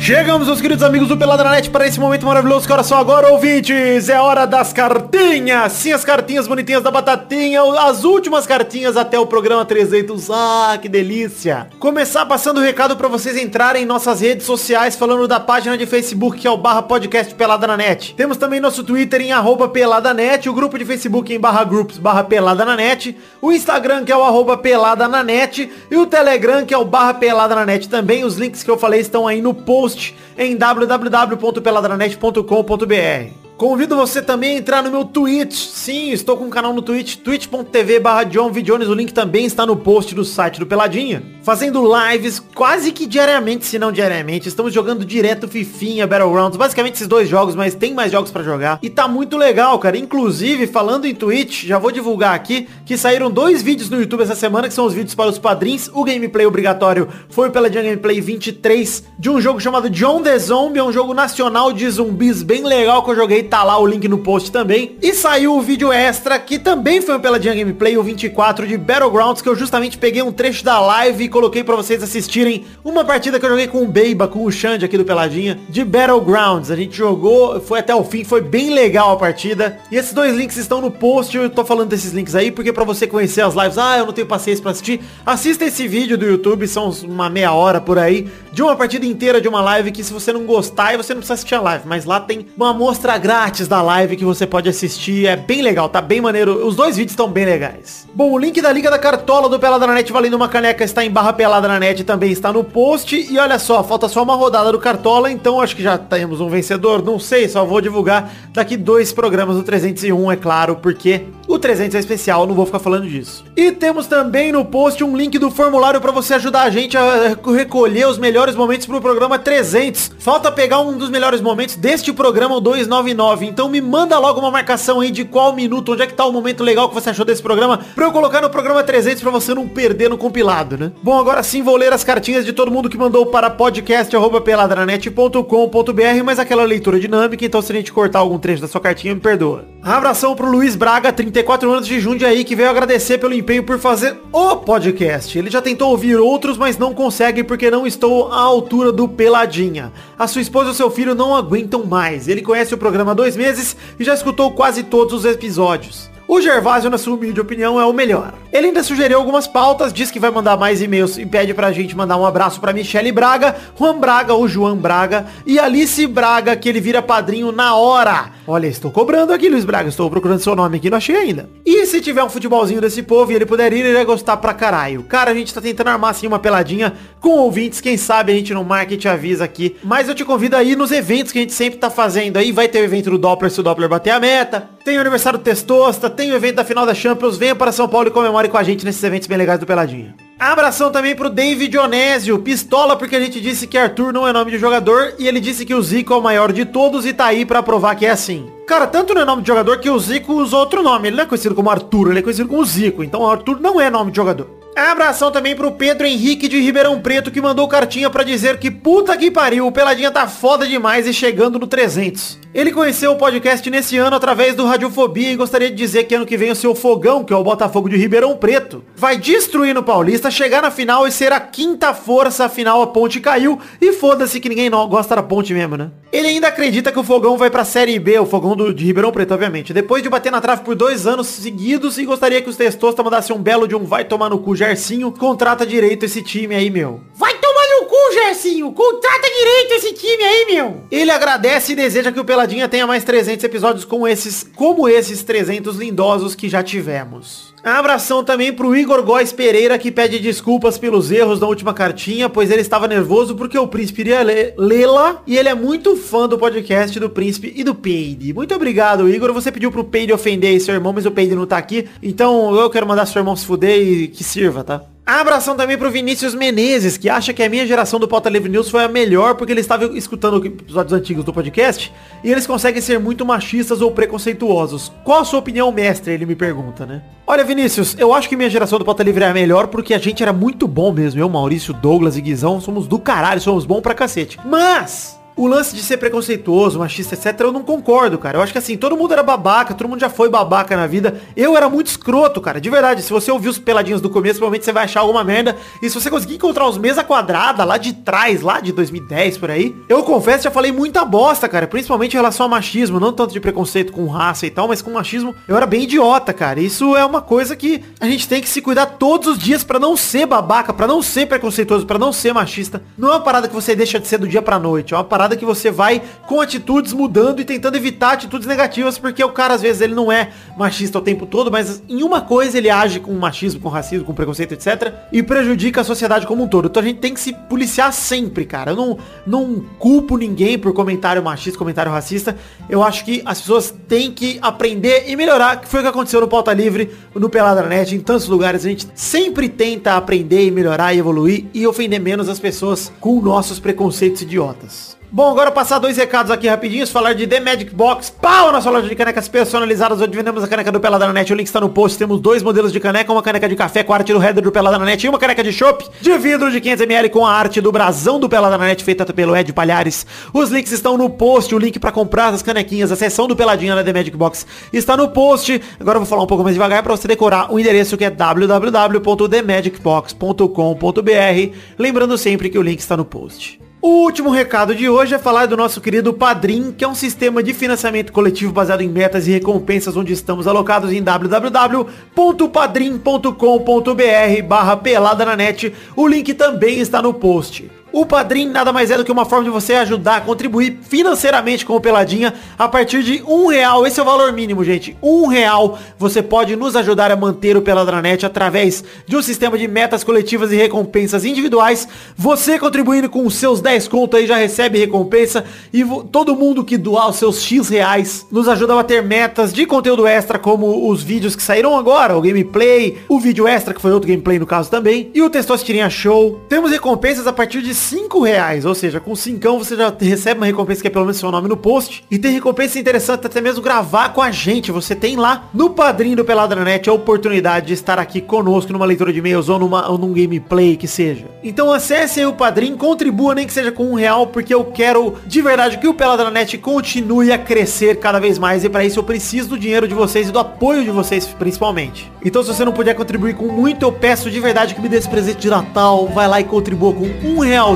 Chegamos, meus queridos amigos do Peladranet, para esse momento maravilhoso horas são agora, ouvintes. É hora das cartinhas. Sim, as cartinhas bonitinhas da Batatinha. As últimas cartinhas até o programa 300. Ah, que delícia. Começar passando o recado para vocês entrarem em nossas redes sociais, falando da página de Facebook, que é o barra podcast Pelada na Net. Temos também nosso Twitter em arroba peladanet, o grupo de Facebook em barra groups barra pelada na net, o Instagram que é o arroba pelada na net e o Telegram que é o barra pelada na net também. Os links que eu falei estão aí no post em www.peladranet.com.br. Convido você também a entrar no meu Twitch. Sim, estou com um canal no Twitch, twitch.tv barra. O link também está no post do site do Peladinha. Fazendo lives quase que diariamente, se não diariamente. Estamos jogando direto Fifinha, Battlegrounds. Basicamente esses dois jogos, mas tem mais jogos pra jogar. E tá muito legal, cara. Inclusive, falando em Twitch, já vou divulgar aqui que saíram dois vídeos no YouTube essa semana, que são os vídeos para os padrinhos. O gameplay obrigatório foi pela John Gameplay 23, de um jogo chamado John the Zombie. É um jogo nacional de zumbis bem legal que eu joguei tá lá o link no post também. E saiu o vídeo extra, que também foi pela Jean Gameplay, o 24 de Battlegrounds, que eu justamente peguei um trecho da live e coloquei pra vocês assistirem uma partida que eu joguei com o Beiba, com o Xande aqui do Peladinha, de Battlegrounds. A gente jogou, foi até o fim, foi bem legal a partida. E esses dois links estão no post, eu tô falando desses links aí, porque pra você conhecer as lives, ah, eu não tenho paciência pra assistir, assista esse vídeo do YouTube, são uma meia hora por aí, de uma partida inteira de uma live que se você não gostar, você não precisa assistir a live, mas lá tem uma amostra grátis da live que você pode assistir, é bem legal, tá bem maneiro, os dois vídeos estão bem legais. Bom, o link da Liga da Cartola do Pelada na Net valendo uma caneca está em barra Pelada na Net, também está no post, e olha só, falta só uma rodada do Cartola, então acho que já temos um vencedor, não sei, só vou divulgar daqui dois programas do 301, é claro, porque o 300 é especial, não vou ficar falando disso. E temos também no post um link do formulário para você ajudar a gente a recolher os melhores momentos pro programa 300. Falta pegar um dos melhores momentos deste programa, o 299. Então me manda logo uma marcação aí de qual minuto, onde é que tá o momento legal que você achou desse programa, pra eu colocar no programa 300 pra você não perder no compilado, né? Bom, agora sim vou ler as cartinhas de todo mundo que mandou para podcast@peladranet.com.br, mas aquela leitura dinâmica, então se a gente cortar algum trecho da sua cartinha, me perdoa. Abração pro Luiz Braga, 34 anos de Jundiaí, que veio agradecer pelo empenho por fazer o podcast. Ele já tentou ouvir outros, mas não consegue porque não estou à altura do Peladinha. A sua esposa e o seu filho não aguentam mais. Ele conhece o programa dois meses e já escutou quase todos os episódios. O Gervásio, na sua humilde opinião, é o melhor. Ele ainda sugeriu algumas pautas, diz que vai mandar mais e-mails e pede pra gente mandar um abraço pra Michele Braga, Juan Braga ou João Braga e Alice Braga, que ele vira padrinho na hora. Olha, estou cobrando aqui, Luiz Braga, estou procurando seu nome aqui, não achei ainda. E se tiver um futebolzinho desse povo e ele puder ir, ele vai gostar pra caralho. Cara, a gente tá tentando armar assim uma peladinha com ouvintes, quem sabe a gente no market avisa aqui. Mas eu te convido aí nos eventos que a gente sempre tá fazendo aí. Vai ter o evento do Doppler se o Doppler bater a meta. Tem o aniversário do Testosta, tem o evento da final da Champions. Venha para São Paulo e comemore com a gente nesses eventos bem legais do Peladinha. Abração também pro David Onésio, pistola porque a gente disse que Arthur não é nome de jogador e ele disse que o Zico é o maior de todos e tá aí pra provar que é assim. Cara, tanto não é nome de jogador que o Zico usa outro nome. Ele não é conhecido como Arthur, ele é conhecido como Zico. Então Arthur não é nome de jogador. Abração também pro Pedro Henrique de Ribeirão Preto que mandou cartinha pra dizer que puta que pariu, o Peladinha tá foda demais e chegando no 300. Ele conheceu o podcast nesse ano através do Radiofobia e gostaria de dizer que ano que vem o seu fogão, que é o Botafogo de Ribeirão Preto, vai destruir no Paulista, chegar na final e ser a quinta força, afinal a ponte caiu e foda-se que ninguém não gosta da ponte mesmo, né? Ele ainda acredita que o fogão vai pra Série B, o fogão do, de Ribeirão Preto, obviamente, depois de bater na trave por dois anos seguidos e gostaria que os Testosta mandassem um belo de um vai tomar no cu Gercinho, contrata direito esse time aí, meu. Vai tomar no cu, Gersinho! Contrata direito esse time aí, meu! Ele agradece e deseja que o Tenha mais 300 episódios como esses, como esses 300 lindosos que já tivemos. Abração também pro Igor Góes Pereira que pede desculpas pelos erros da última cartinha, pois ele estava nervoso porque o príncipe iria lê- lê-la e ele é muito fã do podcast do príncipe e do Peide. Muito obrigado, Igor. Você pediu pro Peide ofender seu irmão, mas o Peide não tá aqui, então eu quero mandar seu irmão se fuder e que sirva, tá? Abração também pro Vinícius Menezes, que acha que a minha geração do Pauta Livre News foi a melhor porque ele estava escutando episódios antigos do podcast e eles conseguem ser muito machistas ou preconceituosos. Qual a sua opinião, mestre? Ele me pergunta, né? Olha, Vinícius, eu acho que minha geração do Pauta Livre é a melhor porque a gente era muito bom mesmo. Eu, Maurício, Douglas e Guizão somos do caralho, somos bom pra cacete. Mas... O lance de ser preconceituoso, machista, etc, eu não concordo, cara. Eu acho que assim, todo mundo era babaca, todo mundo já foi babaca na vida. Eu era muito escroto, cara. De verdade, se você ouvir os peladinhos do começo, provavelmente você vai achar alguma merda. E se você conseguir encontrar os mesa quadrada lá de trás, lá de 2010 por aí, eu confesso, já falei muita bosta, cara. Principalmente em relação a machismo, não tanto de preconceito com raça e tal, mas com machismo, eu era bem idiota, cara. Isso é uma coisa que a gente tem que se cuidar todos os dias pra não ser babaca, pra não ser preconceituoso, pra não ser machista. Não é uma parada que você deixa de ser do dia pra noite, é uma parada que você vai com atitudes mudando e tentando evitar atitudes negativas, porque o cara às vezes ele não é machista o tempo todo, mas em uma coisa ele age com machismo, com racismo, com preconceito, etc, e prejudica a sociedade como um todo. Então a gente tem que se policiar sempre, cara. Eu não, não culpo ninguém por comentário machista, comentário racista. Eu acho que as pessoas têm que aprender e melhorar, que foi o que aconteceu no Pauta Livre, no Peladranet, em tantos lugares. A gente sempre tenta aprender e melhorar e evoluir e ofender menos as pessoas com nossos preconceitos idiotas. Bom, agora passar dois recados aqui rapidinhos, falar de The Magic Box, pau, nossa loja de canecas personalizadas, onde vendemos a caneca do Pelada na Net, o link está no post, temos dois modelos de caneca, uma caneca de café com a arte do header do Pelada na Net e uma caneca de chopp de vidro de 500ml com a arte do brasão do Pelada na Net, feita pelo Ed Palhares. Os links estão no post, o link para comprar as canequinhas, a seção do Peladinha na The Magic Box está no post. Agora eu vou falar um pouco mais devagar para você decorar o endereço que é www.themagicbox.com.br, lembrando sempre que o link está no post. O último recado de hoje é falar do nosso querido Padrim, que é um sistema de financiamento coletivo baseado em metas e recompensas, onde estamos alocados em www.padrim.com.br barra pelada na net. O link também está no post. O Padrim nada mais é do que uma forma de você ajudar a contribuir financeiramente com o Peladinha a partir de um real. Esse é o valor mínimo, gente. Um real você pode nos ajudar a manter o Peladranet através de um sistema de metas coletivas e recompensas individuais. Você contribuindo com os seus 10 contos aí já recebe recompensa e todo mundo que doar os seus X reais nos ajuda a ter metas de conteúdo extra como os vídeos que saíram agora, o gameplay, o vídeo extra que foi outro gameplay no caso também e o Testosterinha Show. Temos recompensas a partir de 5 reais, ou seja, com 5 você já recebe uma recompensa que é pelo menos seu nome no post. E tem recompensa interessante até mesmo gravar com a gente. Você tem lá no padrinho do Peladranet a oportunidade de estar aqui conosco numa leitura de e-mails ou, numa, ou num gameplay que seja. Então acesse aí o padrinho, contribua nem que seja com um real, porque eu quero de verdade que o Peladranet continue a crescer cada vez mais. E para isso eu preciso do dinheiro de vocês e do apoio de vocês principalmente. Então se você não puder contribuir com muito, eu peço de verdade que me dê esse presente de Natal. Vai lá e contribua com um real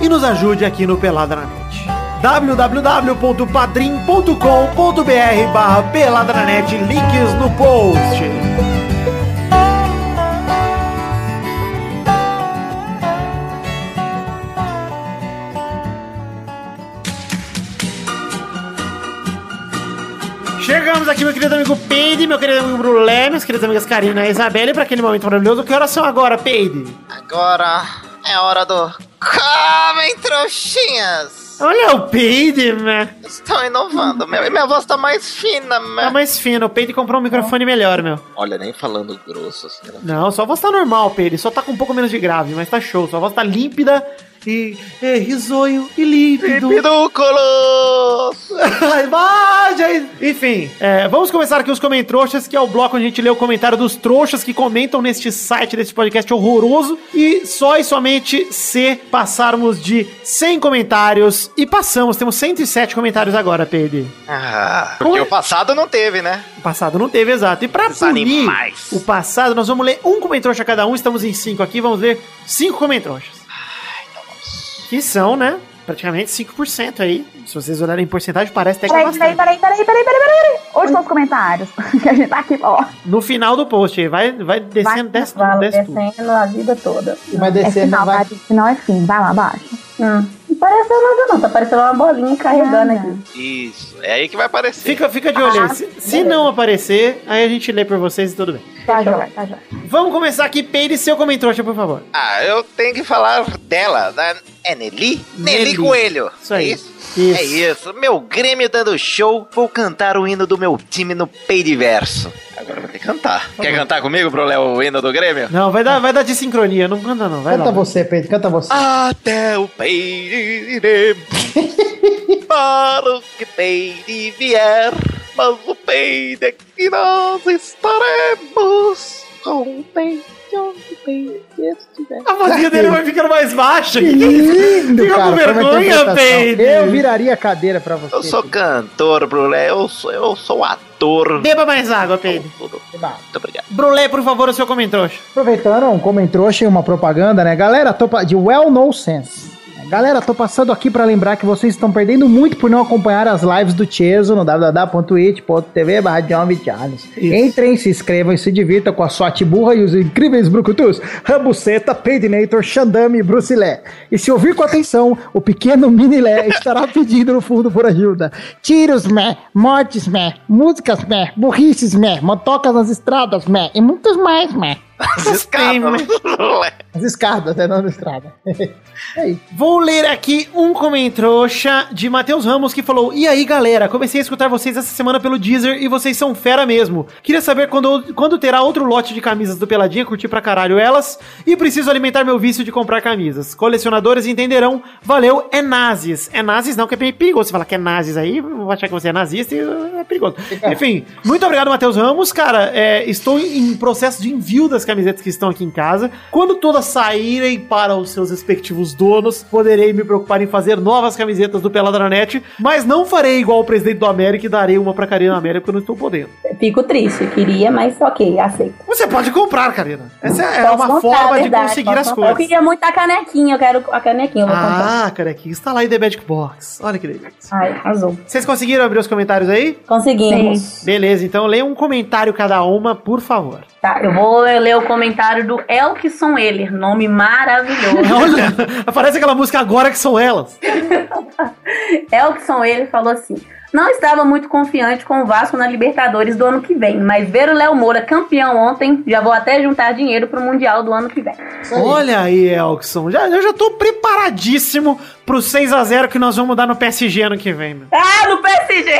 e nos ajude aqui no Pelada na Net www.padrim.com.br barra Pelada na Net, links no post. Chegamos aqui, meu querido amigo Peide, meu querido amigo Brulé, minhas queridas amigas Karina e Isabelle, para aquele momento maravilhoso. Que horas são agora, Peide? Agora é hora do Comem, trouxinhas! Olha o Peide, né? Estão inovando, meu. E minha voz tá mais fina, meu. Tá mais fina. O Peide comprou um microfone melhor, meu. Olha, nem falando grosso assim. Né? Não, sua voz tá normal, Peide. Só tá com um pouco menos de grave, mas tá show. Sua voz tá límpida e é, risonho e límpido. Límpido, colosso! *laughs* Imagem! Enfim, é, vamos começar aqui os comentroxas, que é o bloco onde a gente lê o comentário dos trouxas que comentam neste site, desse podcast horroroso. E só e somente se passarmos de 100 comentários, e passamos, temos 107 comentários agora, Pedro. Ah, porque o passado não teve, né? O passado não teve, exato. E pra punir o passado, nós vamos ler um comentroxa cada um, estamos em 5 aqui, vamos ler 5 comentroxas. Que são, né? Praticamente 5% aí. Se vocês olharem em porcentagem, parece até que peraí, é bastante. Peraí, peraí, peraí, peraí, peraí, peraí. Onde estão os comentários? *laughs* que a gente tá aqui, ó. No final do post, vai, vai descendo, vai, desce tudo, desce descendo a vida toda. Vai descer, é final, vai... final é fim, vai lá abaixo. Hum. Não pareceu nada não, tá parecendo uma bolinha carregando ah, aqui. Isso, é aí que vai aparecer. Fica, fica de olho. Ah, se, se não aparecer, aí a gente lê por vocês e tudo bem. Tá, joia, tá, joia. Vamos começar aqui, Peide, seu comentário, por favor. Ah, eu tenho que falar dela, da... É Nelly? Nelly. Nelly Coelho. Isso aí. É isso? Isso. É isso. Meu Grêmio dando show, vou cantar o hino do meu time no peidiverso. Agora vou ter que cantar. Tá Quer cantar comigo, pro Léo, hino do Grêmio? Não, vai dar, vai dar de sincronia, não canta não, vai Canta lá. você, Pedro, canta você. Até o iremos, *laughs* para o que peide vier, mas o peide é que nós estaremos com o peide onde o peide estiver. A vozinha dele vai ficando mais baixa. Que lindo, Fica cara. com vergonha. Peide. Eu viraria a cadeira pra você. Eu sou cantor, Brulé, eu sou, eu sou ator. Beba mais água, Peide. Pedro. Muito obrigado. Brulé, por favor, o seu comentário. Aproveitando, um comentário, achei uma propaganda, né? Galera, tô pa- de Well No Sense. Galera, tô passando aqui pra lembrar que vocês estão perdendo muito por não acompanhar as lives do Cheso no www.it.tv barra Entrem, se inscrevam e se divirtam com a sua tiburra e os incríveis brucutus, Rabuceta, Peidinator, Xandame e Brucilé. E se ouvir com atenção, o pequeno Minilé estará *laughs* pedindo no fundo por ajuda. Tiros, meh, mortes, meh, músicas, meh, burrices, meh, motocas nas estradas, meh, e muitos mais, meh. Escapa, Brulé. *laughs* As escadas, né? Não na estrada. *laughs* é. Vou ler aqui um comentrouxa de Matheus Ramos que falou: E aí galera, comecei a escutar vocês essa semana pelo Deezer e vocês são fera mesmo. Queria saber quando, quando terá outro lote de camisas do Peladinha, curti pra caralho elas. E preciso alimentar meu vício de comprar camisas. Colecionadores entenderão. Valeu, é nazis. É nazis não, que é bem perigoso. Você falar que é nazis aí, vou achar que você é nazista e é perigoso. Enfim, muito obrigado, Matheus Ramos. Cara, é, estou em processo de envio das camisetas que estão aqui em casa. Quando todas saírem para os seus respectivos donos, poderei me preocupar em fazer novas camisetas do Peladranet, mas não farei igual o presidente do América e darei uma pra Karina América porque eu não estou podendo. Fico triste, queria, mas ok, aceito. Você pode comprar, Karina. Essa é Posso uma comprar, forma de verdade, conseguir posso as comprar. Eu coisas. queria muito a canequinha, eu quero a canequinha, eu vou comprar. Ah, carequinha, está lá em The Magic Box. Olha que delícia. Ai, arrasou. Vocês conseguiram abrir os comentários aí? Conseguimos. Beleza, então leia um comentário cada uma, por favor. Tá, eu vou ler o comentário do Elkson Eller, nome maravilhoso. *laughs* Olha, aparece aquela música agora que são elas. *laughs* Elkson Eller falou assim: Não estava muito confiante com o Vasco na Libertadores do ano que vem, mas ver o Léo Moura campeão ontem, já vou até juntar dinheiro pro Mundial do ano que vem. Olha aí, Elkson. Já, eu já tô preparadíssimo pro 6x0 que nós vamos dar no PSG ano que vem. Meu. Ah, no PSG!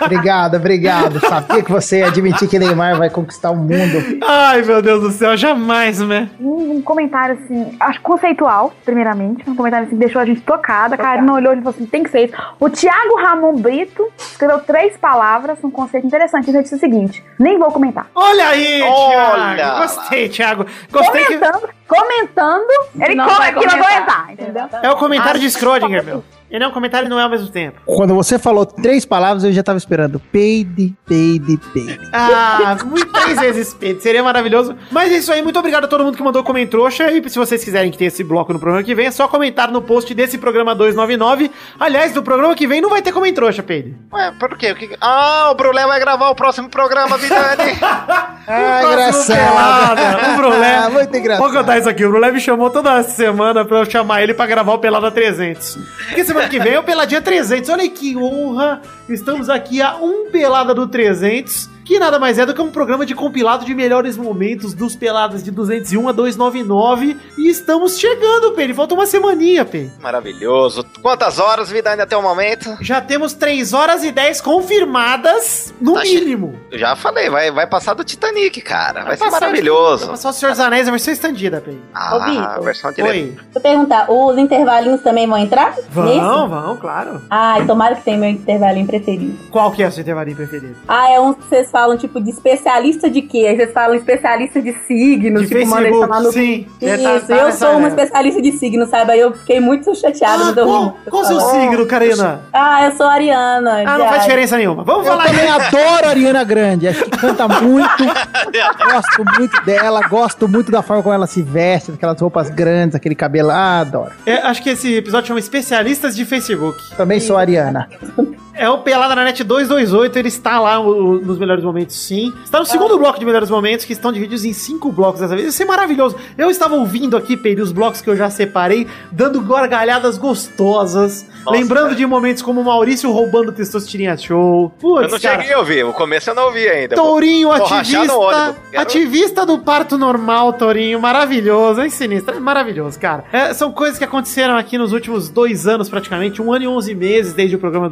*laughs* Obrigado, obrigado. Sabia que você ia admitir que Neymar vai conquistar o mundo. Ai, meu Deus do céu, jamais, né? Um, um comentário assim, acho conceitual, primeiramente. Um comentário assim que deixou a gente tocada. A Karina olhou e falou assim: tem que ser isso. O Thiago Ramon Brito escreveu três palavras, um conceito interessante. Ele disse o seguinte: nem vou comentar. Olha aí, Olha Thiago. lá. Gostei, Thiago. Gostei que. Comentando, ele Não come vai aqui vai comentar. comentar, entendeu? É o comentário de Schrödinger, meu. Ele é um comentário e não é ao mesmo tempo. Quando você falou três palavras, eu já tava esperando. Peide, peide, peide. Ah, muito três vezes Pedro. Seria maravilhoso. Mas é isso aí. Muito obrigado a todo mundo que mandou comentrouxa. E se vocês quiserem que tenha esse bloco no programa que vem, é só comentar no post desse programa 299. Aliás, do programa que vem não vai ter comentrouxa, Pedro. Ué, por quê? O que- Ah, o Brulé vai gravar o próximo programa, Vidani. *laughs* Ah, Próximo Pelada, o Brulé. Ah, muito engraçado. Vou contar isso aqui. O Brulé me chamou toda semana pra eu chamar ele pra gravar o Pelada 300. Porque semana que vem é o Peladinha 300. Olha que honra. Estamos aqui a um Pelada do 300. Que nada mais é do que um programa de compilado de melhores momentos dos Peladas de 201 a 299. E estamos chegando, Pedro. Falta uma semaninha, Pedro. Maravilhoso. Quantas horas, Vidani, até o momento? Já temos 3 horas e 10 confirmadas, no Tá che- mínimo. Eu já falei, vai, vai passar do Titanic, cara. Vai, ser passar- maravilhoso. Vai passar o Senhor dos Anéis, a versão estendida, Pedro. Ah, Ô, Vitor. versão direta. Oi. Eu perguntar, os intervalinhos também vão entrar? Vão, Nesse? vão, claro. Ai, tomara que tenha meu intervalinho preferido. Qual que é o seu intervalinho preferido? Ah, é uns que vocês falam, tipo, de especialista de quê? Aí vocês falam especialista de signos, De tipo, manda eles Facebook, chamar no... sim. É, Isso, tá- tá eu nessa sou uma especialista de signos, sabe? Aí eu fiquei muito chateada, Ah, me deu qual, o seu signo, Karina? Ah, eu sou ariana. Ah, não faz diferença nenhuma. Vamos Eu falar também adoro a Ariana Grande. Acho que canta muito. *laughs* gosto muito dela. Gosto muito da forma como ela se veste, aquelas roupas grandes, aquele cabelo. Ah, adoro. É, acho que esse episódio chama Especialistas de Facebook. Também sou Ariana. *laughs* É o Pelada na Net 228, ele está lá o- nos melhores momentos, sim. Está no segundo bloco de melhores momentos, que estão divididos em cinco blocos dessa vez. Isso é maravilhoso. Eu estava ouvindo aqui, Pedro, os blocos que eu já separei, dando gargalhadas gostosas. Nossa, lembrando cara. de momentos como o Maurício roubando Testosterinha Show. Putz, Eu não cara. cheguei a ouvir, o começo eu não ouvi ainda. Tourinho, Vou ativista, ônibus. Quero- ativista do parto normal, Tourinho, maravilhoso, é sinistro, é maravilhoso, cara. É, são coisas que aconteceram aqui nos últimos dois anos, praticamente, um ano e onze meses desde o programa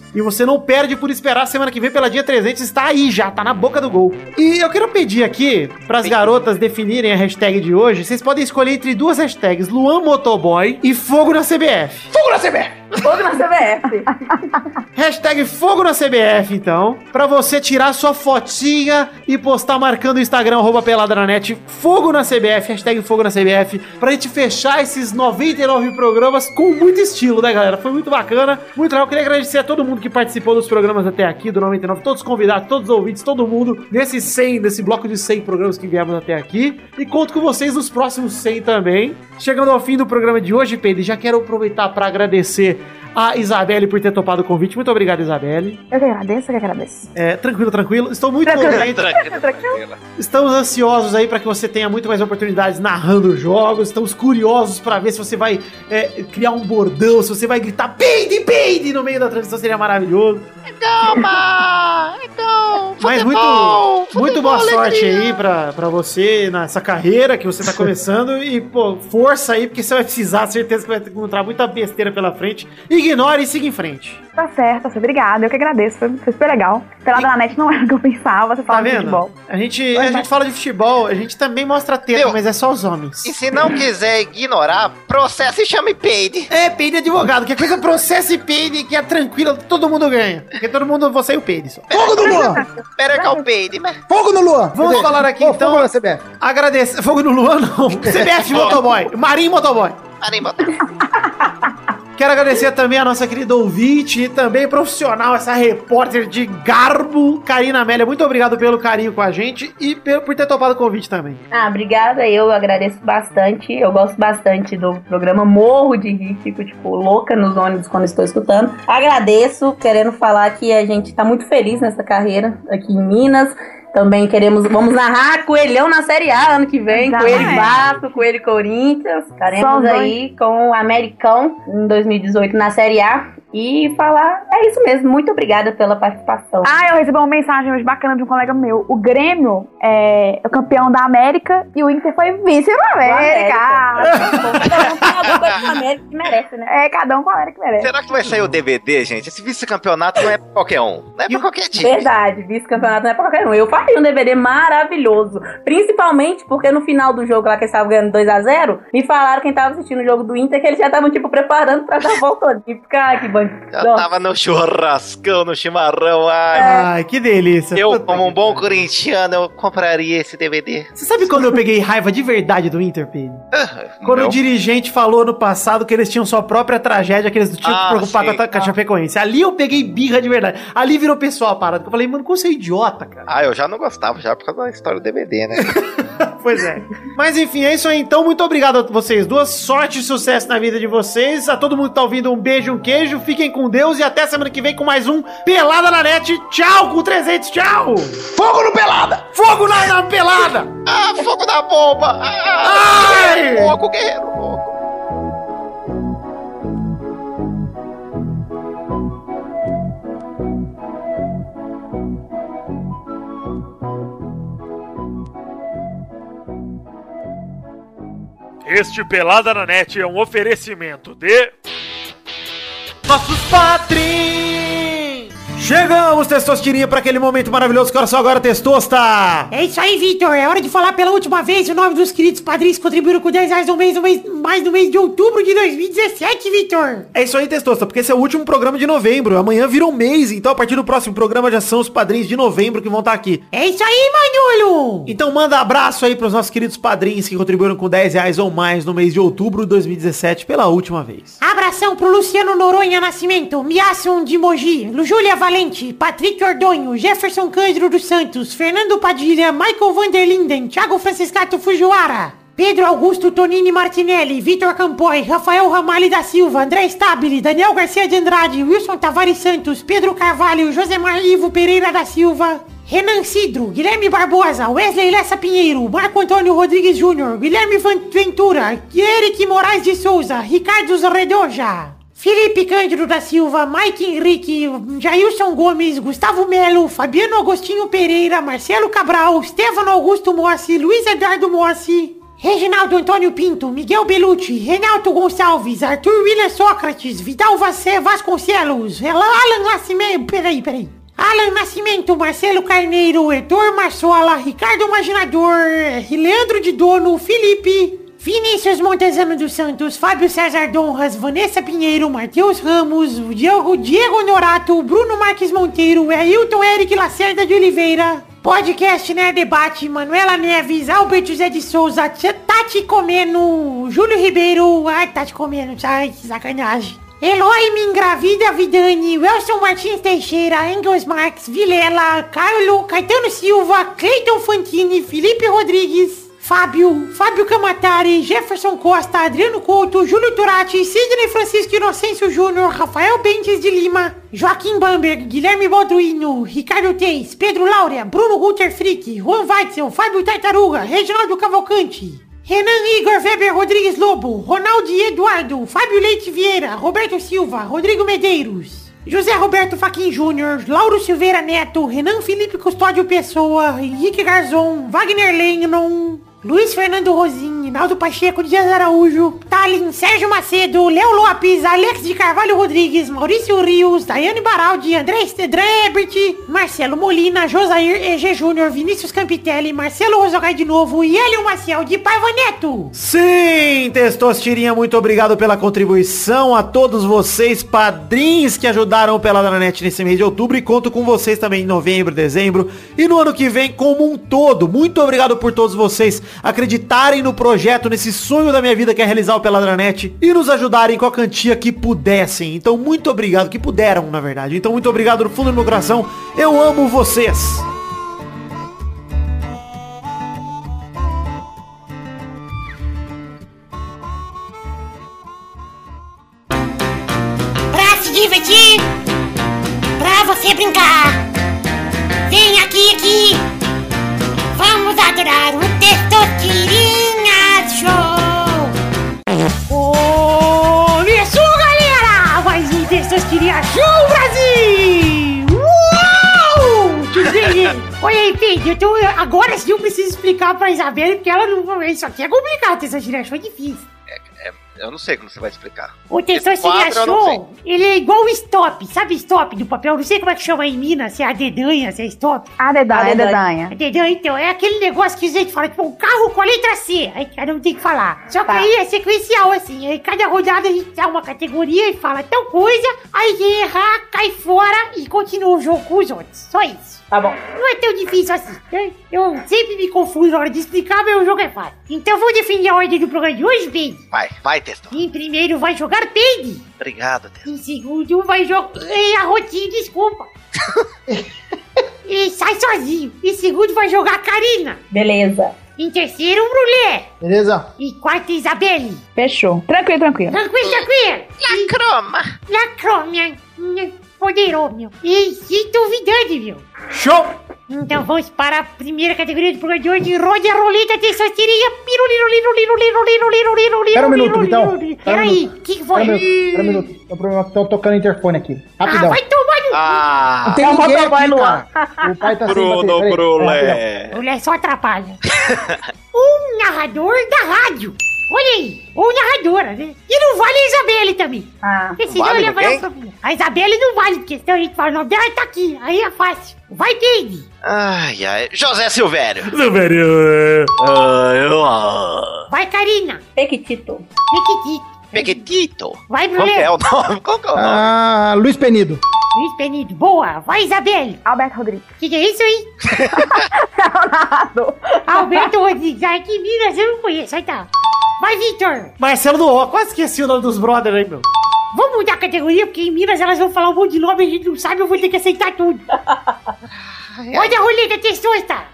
200, e você não perde por esperar semana que vem pela dia 300, está aí já, tá na boca do gol. E eu quero pedir aqui, pras garotas definirem a hashtag de hoje, vocês podem escolher entre duas hashtags, Luan Motoboy e Fogo na CBF. Fogo na CBF. Hashtag Fogo na CBF, então. Pra você tirar sua fotinha e postar marcando o Instagram, arroba na Fogo na CBF, hashtag Fogo na CBF, pra gente fechar esses 99 programas com muito estilo, né, galera? Foi muito bacana, muito legal. Queria agradecer a todo mundo que participou dos programas até aqui, do 99, todos os convidados, todos os ouvintes, todo mundo, nesse 100, nesse bloco de 100 programas que viemos até aqui. E conto com vocês nos próximos 100 também. Chegando ao fim do programa de hoje, Pedro, já quero aproveitar pra agradecer a Isabelle por ter topado o convite. Muito obrigado, Isabelle. Eu que agradeço, eu que agradeço. É, tranquilo, tranquilo. Estou muito Tranquilo. contente. Tranquilo, tranquilo. Estamos ansiosos aí para que você tenha muito mais oportunidades narrando jogos. Estamos curiosos para ver se você vai é, criar um bordão, se você vai gritar peide, peide no meio da transmissão. Seria maravilhoso. Calma! Então, Mas muito, muito boa sorte aí pra, pra você nessa carreira que você tá começando. E, pô, força aí, porque você vai precisar. Certeza que vai encontrar muita besteira pela frente. Ignore e siga em frente. Tá certo, tá certo. Obrigada, eu que agradeço. Foi, foi super legal. Pelada na net não *laughs* era o que eu pensava, você Tá fala de vendo? futebol. A gente, a gente fala de futebol, a gente também mostra Meu. mas é só os homens. E se não quiser ignorar, processa e chame peide. É, peide advogado, que é coisa processo e peide, que é tranquilo, todo mundo ganha. Porque todo mundo, você e o peide só. Fogo no Luan! Espera que é o peide, mas... Fogo no Luan! Vamos Cadê? falar aqui, Fogo então. na CBF. Agradecer. Fogo no Luan, não. *laughs* CBF Motoboy. Marinho Motoboy. Parem, botar. Quero agradecer também a nossa querida ouvinte e também profissional, essa repórter de garbo, Karina Amélia. Muito obrigado pelo carinho com a gente e por ter topado o convite também. Ah, obrigada. Eu agradeço bastante. Eu gosto bastante do programa. Morro de rir, fico, tipo, louca nos ônibus quando estou escutando. Agradeço, querendo falar que a gente tá muito feliz nessa carreira aqui em Minas. Também queremos, vamos narrar Coelhão na Série A ano que vem. Exato. Coelho Vasco, Coelho Corinthians. Estaremos os aí com o Americão em 2018 na Série A. E falar, é isso mesmo. Muito obrigada pela participação. Ah, eu recebi uma mensagem hoje bacana de um colega meu. O Grêmio é o campeão da América e o Inter foi vice na América. *laughs* Cada um com a América que merece, né? É, cada um com a América que merece. Será que vai sair o DVD, gente? Esse vice-campeonato não é pra qualquer um. Não é pra qualquer time. Verdade, vice-campeonato não é pra qualquer um. Eu faria um DVD maravilhoso. Principalmente porque no final do jogo lá que eles estavam ganhando 2x0, me falaram quem tava assistindo o jogo do Inter que eles já estavam, tipo, preparando pra dar a volta olímpica. Ai, que. Já tava no churrascão, no chimarrão. Ai, Ai, que delícia. eu, Puta como um que bom corintiano, eu compraria esse DVD. Você sabe quando eu peguei raiva de verdade do Inter, Pedro? Quando Não. o dirigente falou no passado que eles tinham sua própria tragédia, que eles não tinham que Ah, se preocupar sim. com a, com a Chapecoense. Ali eu peguei birra de verdade. Ali virou pessoal a parada. Eu falei, mano, como você é idiota, cara? Ah, eu já não gostava, já por causa da história do DVD, né? *laughs* Pois é. Mas enfim, é isso aí. Então, muito obrigado a vocês duas. Sorte e sucesso na vida de vocês. A todo mundo que tá ouvindo, um beijo, um queijo. Fiquem com Deus e até semana que vem com mais um Pelada na Net. Tchau com 300. Tchau! Fogo no Pelada! Fogo na, na pelada! ah, fogo da bomba! Ah, Ai! guerreiro louco, guerreiro louco! Este Pelada na Net é um oferecimento de. Nossos patrins! Chegamos, Testosterinha, para aquele momento maravilhoso que era só agora, Testosta! É isso aí, Vitor. É hora de falar pela última vez o nome dos queridos padrinhos que contribuíram com 10 reais no mês, no mês, mais no mês de outubro de 2017, Vitor. É isso aí, Testosta, porque esse é o último programa de novembro. Amanhã vira um mês, então a partir do próximo programa já são os padrinhos de novembro que vão estar aqui. É isso aí, Manolo. Então manda abraço aí pros nossos queridos padrinhos que contribuíram com 10 reais ou mais no mês de outubro de 2017 pela última vez. Abração pro Luciano Noronha Nascimento, Miasson de Mogi, Júlia Valente, Patrick Ordonho, Jefferson Cândido dos Santos, Fernando Padilha, Michael Vanderlinden, Thiago Franciscato Fujiwara, Pedro Augusto Tonini Martinelli, Vitor Campoy, Rafael Ramalho da Silva, André Stabile, Daniel Garcia de Andrade, Wilson Tavares Santos, Pedro Carvalho, Josemar Ivo Pereira da Silva, Renan Cidro, Guilherme Barbosa, Wesley Lessa Pinheiro, Marco Antônio Rodrigues Júnior, Guilherme Ventura, Eric Moraes de Souza, Ricardo Redoja, Felipe Cândido da Silva, Mike Henrique, Jailson Gomes, Gustavo Melo, Fabiano Agostinho Pereira, Marcelo Cabral, Stefano Augusto Mossi, Luiz Eduardo Mossi, Reginaldo Antônio Pinto, Miguel Belucci, Renato Gonçalves, Arthur William Sócrates, Vidal Vassé Vasconcelos, Alan Nascimento, peraí, peraí. Alan Nascimento, Marcelo Carneiro, Heitor Marçola, Ricardo Imaginador, Leandro de Dono, Felipe, Vinícius Montezano dos Santos, Fábio César Donras, Vanessa Pinheiro, Matheus Ramos, Diego, Diego Norato, Bruno Marques Monteiro, Ailton Eric Lacerda de Oliveira, Podcast Né? Debate, Manuela Neves, Albert José de Souza, Tati Comeno, Júlio Ribeiro, ai, Tati Comeno, ai, sacanagem. Eloy me engravida Vidani, Wilson Martins Teixeira, Engels Marques, Vilela, Carlo, Caetano Silva, Cleiton Fantini, Felipe Rodrigues, Fábio, Fábio Camatari, Jefferson Costa, Adriano Couto, Júlio Turati, Sidney Francisco Inocêncio Júnior, Rafael Bentes de Lima, Joaquim Bamberg, Guilherme Balduino, Ricardo Teis, Pedro Laura, Bruno Guter Frick, Juan Weitzel, Fábio Tartaruga, Reginaldo Cavalcante, Renan Igor Weber Rodrigues Lobo, Ronaldo Eduardo, Fábio Leite Vieira, Roberto Silva, Rodrigo Medeiros, José Roberto Faquin Júnior, Lauro Silveira Neto, Renan Felipe Custódio Pessoa, Henrique Garzon, Wagner Lennon, Luiz Fernando Rosim, Naldo Pacheco Dias Araújo, Talin, Sérgio Macedo, Léo Lopes, Alex de Carvalho Rodrigues, Maurício Rios, Daiane Baraldi, André Stedrebert, Marcelo Molina, Josair EG Júnior, Vinícius Campitelli, Marcelo Rosogai de novo e Hélio Maciel de Paiva Neto. Sim, Testostirinha, muito obrigado pela contribuição a todos vocês, padrinhos que ajudaram pela Dranet nesse mês de outubro e conto com vocês também em novembro, dezembro e no ano que vem como um todo. Muito obrigado por todos vocês acreditarem no projeto, nesse sonho da minha vida que é realizar o Peladranet e nos ajudarem com a quantia que pudessem. Então, muito obrigado, que puderam, na verdade. Então, muito obrigado no fundo do meu coração. Eu amo vocês. Pra se divertir, pra você brincar. Vem aqui, aqui. Adorar o Testosterinha Show. Começou, galera! Mais um Testosterinha Show, Brasil! Uou! Olha aí, Pedro, eu tô, agora sim eu preciso explicar pra Isabela, porque ela não... Isso aqui é complicado, Testosterinha Show é difícil. Eu não sei como você vai explicar. O Tensor show. Ele é igual o stop. Sabe stop do papel? Não sei como é que chama em Minas, se é a dedanha, se é stop. A dedanha, a dedanha. A dedanha, então, é aquele negócio que a gente fala, tipo, um carro com a letra C. Aí cada um tem que falar. Só que Tá. aí é sequencial, assim. Aí cada rodada a gente dá uma categoria e fala tal coisa. Aí quem errar, cai fora e continua o jogo com os outros. Só isso. Tá bom. Não é tão difícil assim. né? Eu sempre me confundo na hora de explicar, mas o jogo é fácil. Então vou definir a ordem do programa de hoje, Peide. Vai, vai, Testo. Em primeiro vai jogar Peide. Obrigado, Testo. Em segundo vai jogar. Ei, a rotinha, desculpa. *laughs* e sai sozinho. Em segundo vai jogar Karina. Beleza. Em terceiro, Brulé. Beleza? E quarto, Isabelle. Fechou. Tranquilo, tranquilo. Tranquilo, tranquilo. Lacroma. Lacrômia. Poderou, meu. E sinto vidade, meu. Show! Então vamos para a primeira categoria do programa de hoje. Rode a roleta de sosterinha. Espera um minuto, Vitão. Um Peraí, o que, que foi? Espera um minuto. Um. Tô tocando o interfone aqui. Ah, Rapidão. vai tomar no... Ah, Não tem É ninguém aqui, Luan. cara. O pai tá Bruno. Brulé. Mulher só atrapalha. *laughs* um narrador da rádio. Olha aí, ou narradora, né? E não vale a Isabelle também. Ah. Porque senão vale eu ia falar ninguém? pra- A Isabelle não vale, porque senão a gente fala o nome dela tá aqui. Aí é fácil. Vai, Peide. Ai, ai. José Silvério. Silvério. Ah. Vai, Karina. Pequitito. Pequitito. Pequetito. Vai, Qual que Brulé. é o nome? *laughs* Qual que é o nome? Ah, Luiz Penido. Luiz Penido, boa! Vai, Isabel! Alberto Rodrigues. Que que é isso, hein? é. Alberto Rodrigues, ai que Minas, eu não conheço, aí tá. Vai, Vitor! Marcelo do O, quase esqueci o nome dos brothers aí, meu. Vamos mudar a categoria, porque em Minas elas vão falar um monte de nome e a gente não sabe, eu vou ter que aceitar tudo. Olha a roleta testosta!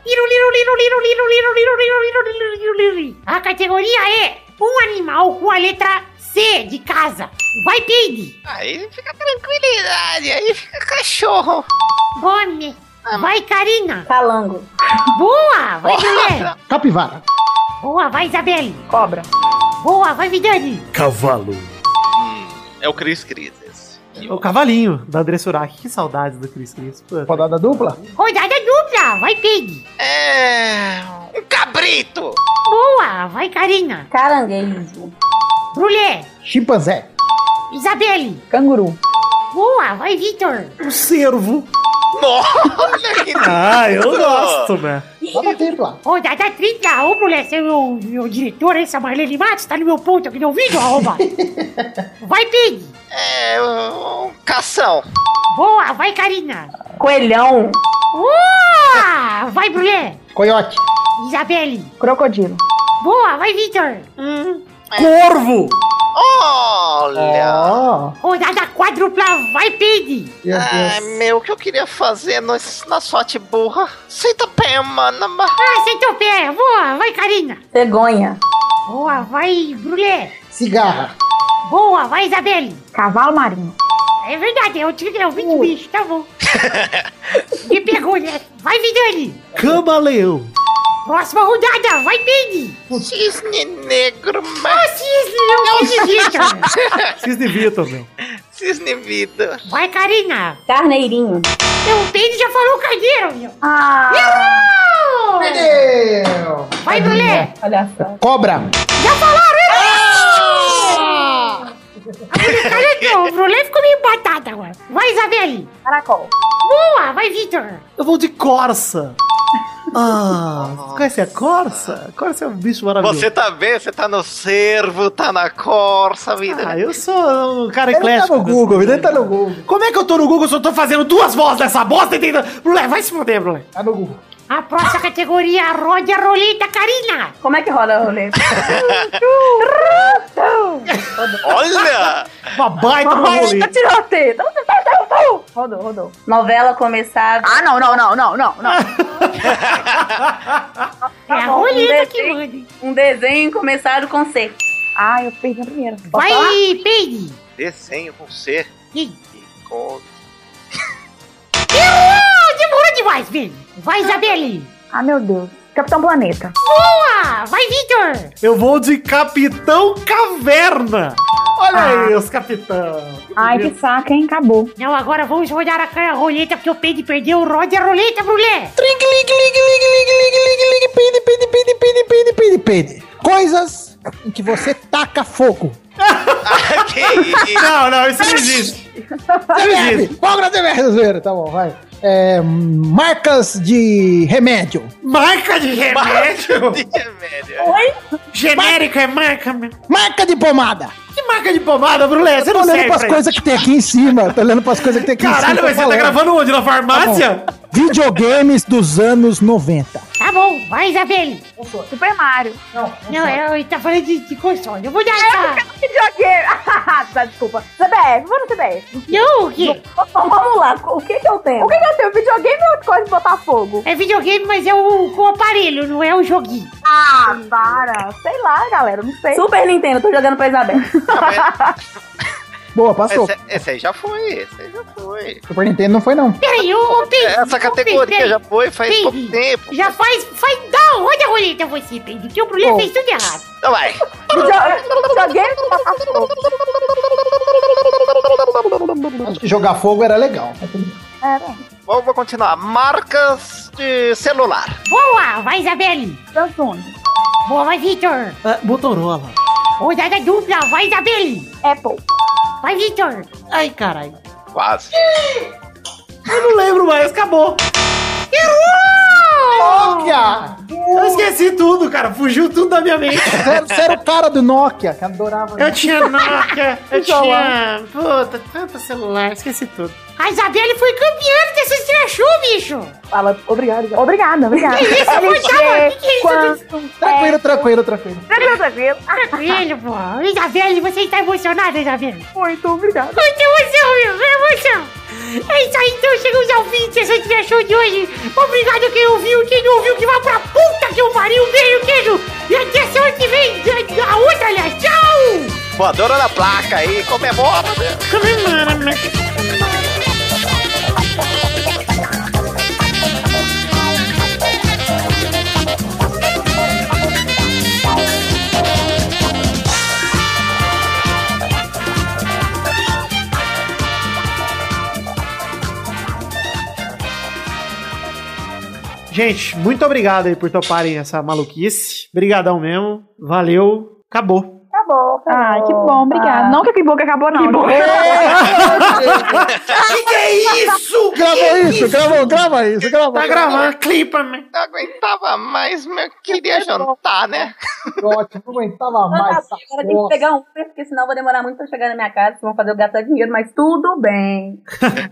A categoria é um animal com a letra C de casa. Vai, Peide. Aí fica tranquilidade, aí fica cachorro. Bome. Vai, Karina. Calango. Boa, vai, Guilherme. Capivara. Boa, vai, Isabelle. Cobra. Boa, vai, Vidani. Cavalo. Hum, é o Cris Cris. esse. O cavalinho da Dressuraki. Que saudade do Cris Cris. Rodada dupla. Rodada dupla, vai, Peide. É. Um cabrito! Boa, vai, Karina. Caranguejo. Brulé. Chimpanzé. Isabelle. Canguru. Boa, vai, Vitor. Um cervo. Que *laughs* Ah, eu gosto, né? Rodada tripla. Rodada tripla. Ô, Brulé, você é meu, meu diretor, essa Marlene Matos, tá no meu ponto aqui no vídeo, arroba. *laughs* Vai, Peide. É. Um cação. Boa, vai, Karina. Coelhão. Boa, vai, Brulé. Coiote. Isabelle. Crocodilo. Boa, vai, Vitor. Corvo. Olha! Ó. Rodada quádrupla, vai. Meu Ai, Deus. meu, o que eu queria fazer no, na sorte burra? Senta pé, mano. Ah, sentou o pé. Boa, vai, Karina. Cegonha. Boa, vai, Brulé. Cigarra. Boa, vai, Isabelle. Cavalo marinho. É verdade, eu tive eu vi de bicho, tá bom. *laughs* Me pegou, né? Vai, Vidani. Camaleão. Próxima rodada, vai, Peide. Cisne negro, mas. Cisne, não acredito. *laughs* Cisne Vitor, meu. Cisne vida. Vai, Karina. Carneirinho. O Peide já falou carneiro, meu. Ah, Errou! Perdeu. Vai, Brulé. Olha só. Cobra. Já falaram, errou! A molecada não, o Brulé ficou meio batata agora. Vai, Isabelle. caracol. Boa, vai, Vitor. Eu vou de Corsa. Ah, você conhece a Corsa? Corsa é um bicho maravilhoso. Você tá bem? Você tá no cervo, tá na corsa, vida. Ah, eu sou um cara Ele tá eclético. no Google, ele tá no Google. Como é que eu tô no Google se eu tô fazendo duas vozes dessa bosta e tentando... Brulé, vai se foder, Brulé. Tá no Google. A próxima categoria, rode a roleta, Karina. Como é que roda a roleta? Olha! Uma baita roleta. tiroteio. Rodou, rodou. Novela começada. Ah, não, não, não, não, não, não. É a um roleta que manda. Um desenho começado com C. Ah, eu perdi a primeira. Vai, Peide. Desenho com C. Com... Demorou demais, filho. Vai, Isabelle. Ah, meu Deus. Capitão Planeta. Boa! Vai, Vitor. Eu vou de Capitão Caverna. Olha aí, os capitão. Ai, que saco, hein? Acabou. Não, agora vamos rodar a roleta, porque o Peide perdeu. Rode a roleta, Brulé. Trinque, ligue, ligue, ligue, ligue, ligue, ligue, pede, pede, pede, pede, pede, pede, pede. Coisas em que você taca fogo. *laughs* Ah, que isso? Não, não, isso não existe. CBF, Fogo CBF, zoeira. Tá bom, vai. É, marcas de remédio. Marca de remédio? De remédio. Genérica é marca, meu. Marca de pomada. Que marca de pomada, Brulé? Você Tô não olhando serve pras pra coisas que tem aqui em cima. Tô olhando pras coisas que tem aqui em Caralho, cima. mas tô você tá falando. gravando onde? Na farmácia? Videogames dos anos 90. Bom, vai, Isabelle. Super Mario. Não, é, ele tá falando de, de console. Eu vou dar essa. Videogame. tá, desculpa. CBF, vou no CBF. Não, o quê? Vamos lá, o que que eu tenho? O que, que eu tenho? Videogame ou coisa de botar fogo? É videogame, mas é o, com aparelho, não é o joguinho. Ah, para. Sei lá, galera, não sei. Super Nintendo, tô jogando pra Isabel. *laughs* Boa, passou. Esse, esse aí já foi, esse aí já foi. Super Nintendo não foi, não. Peraí, Peide. Essa categoria já foi faz pouco tempo. Já faz, faz, dá, roda a roleta você, porque o problema Bom. fez tudo errado. Então vai. Acho que jogar fogo era legal. Bem. Vamos vou continuar. Marcas de celular. Boa, vai, Isabelle. Samsung. Boa, vai, Vitor. Ah, Motorola. Rodada dupla, vai, Isabelle. Apple. Vai, Vitor. Ai, caralho. Quase. Eu não lembro mais, acabou. Nokia! Eu esqueci tudo, cara. Fugiu tudo da minha mente. Você, você era o cara do Nokia, que adorava. Eu tinha Nokia, eu Celular. tinha... Puta, tanto celular, esqueci tudo. A Isabelle foi campeã você se achou, bicho? Fala, obrigado. Obrigada, obrigada. Que isso, foi que que é isso? Tranquilo, tranquilo, tranquilo. Tranquilo, tranquilo. Tranquilo, pô. Isabelle, você está emocionada, Isabelle? Muito obrigado. Muita emoção, meu. Emoção. É isso aí, então chegamos ao fim desse Tira Show de hoje. Obrigado quem ouviu, quem não ouviu, que vai pra puta que eu pariu. Beijo, queijo. E até semana que vem. A outra, aliás. Tchau. Voadora na placa aí, comemora, né? Comemora, né? Gente, muito obrigado aí por toparem essa maluquice. Obrigadão mesmo. Valeu. Acabou. Acabou. Ai, que bom, obrigada. Não que que bom que acabou, não. Que bom. *laughs* que que é isso? Grava isso, grava, grava isso, grava. Tá gravando, clipa, né? Não aguentava mais, meu. Queria jantar, né? Ótimo, não aguentava mais. agora tem que pegar um Uber, porque senão eu vou demorar muito pra chegar na minha casa. Vocês vão fazer eu gastar dinheiro, mas tudo bem. *laughs*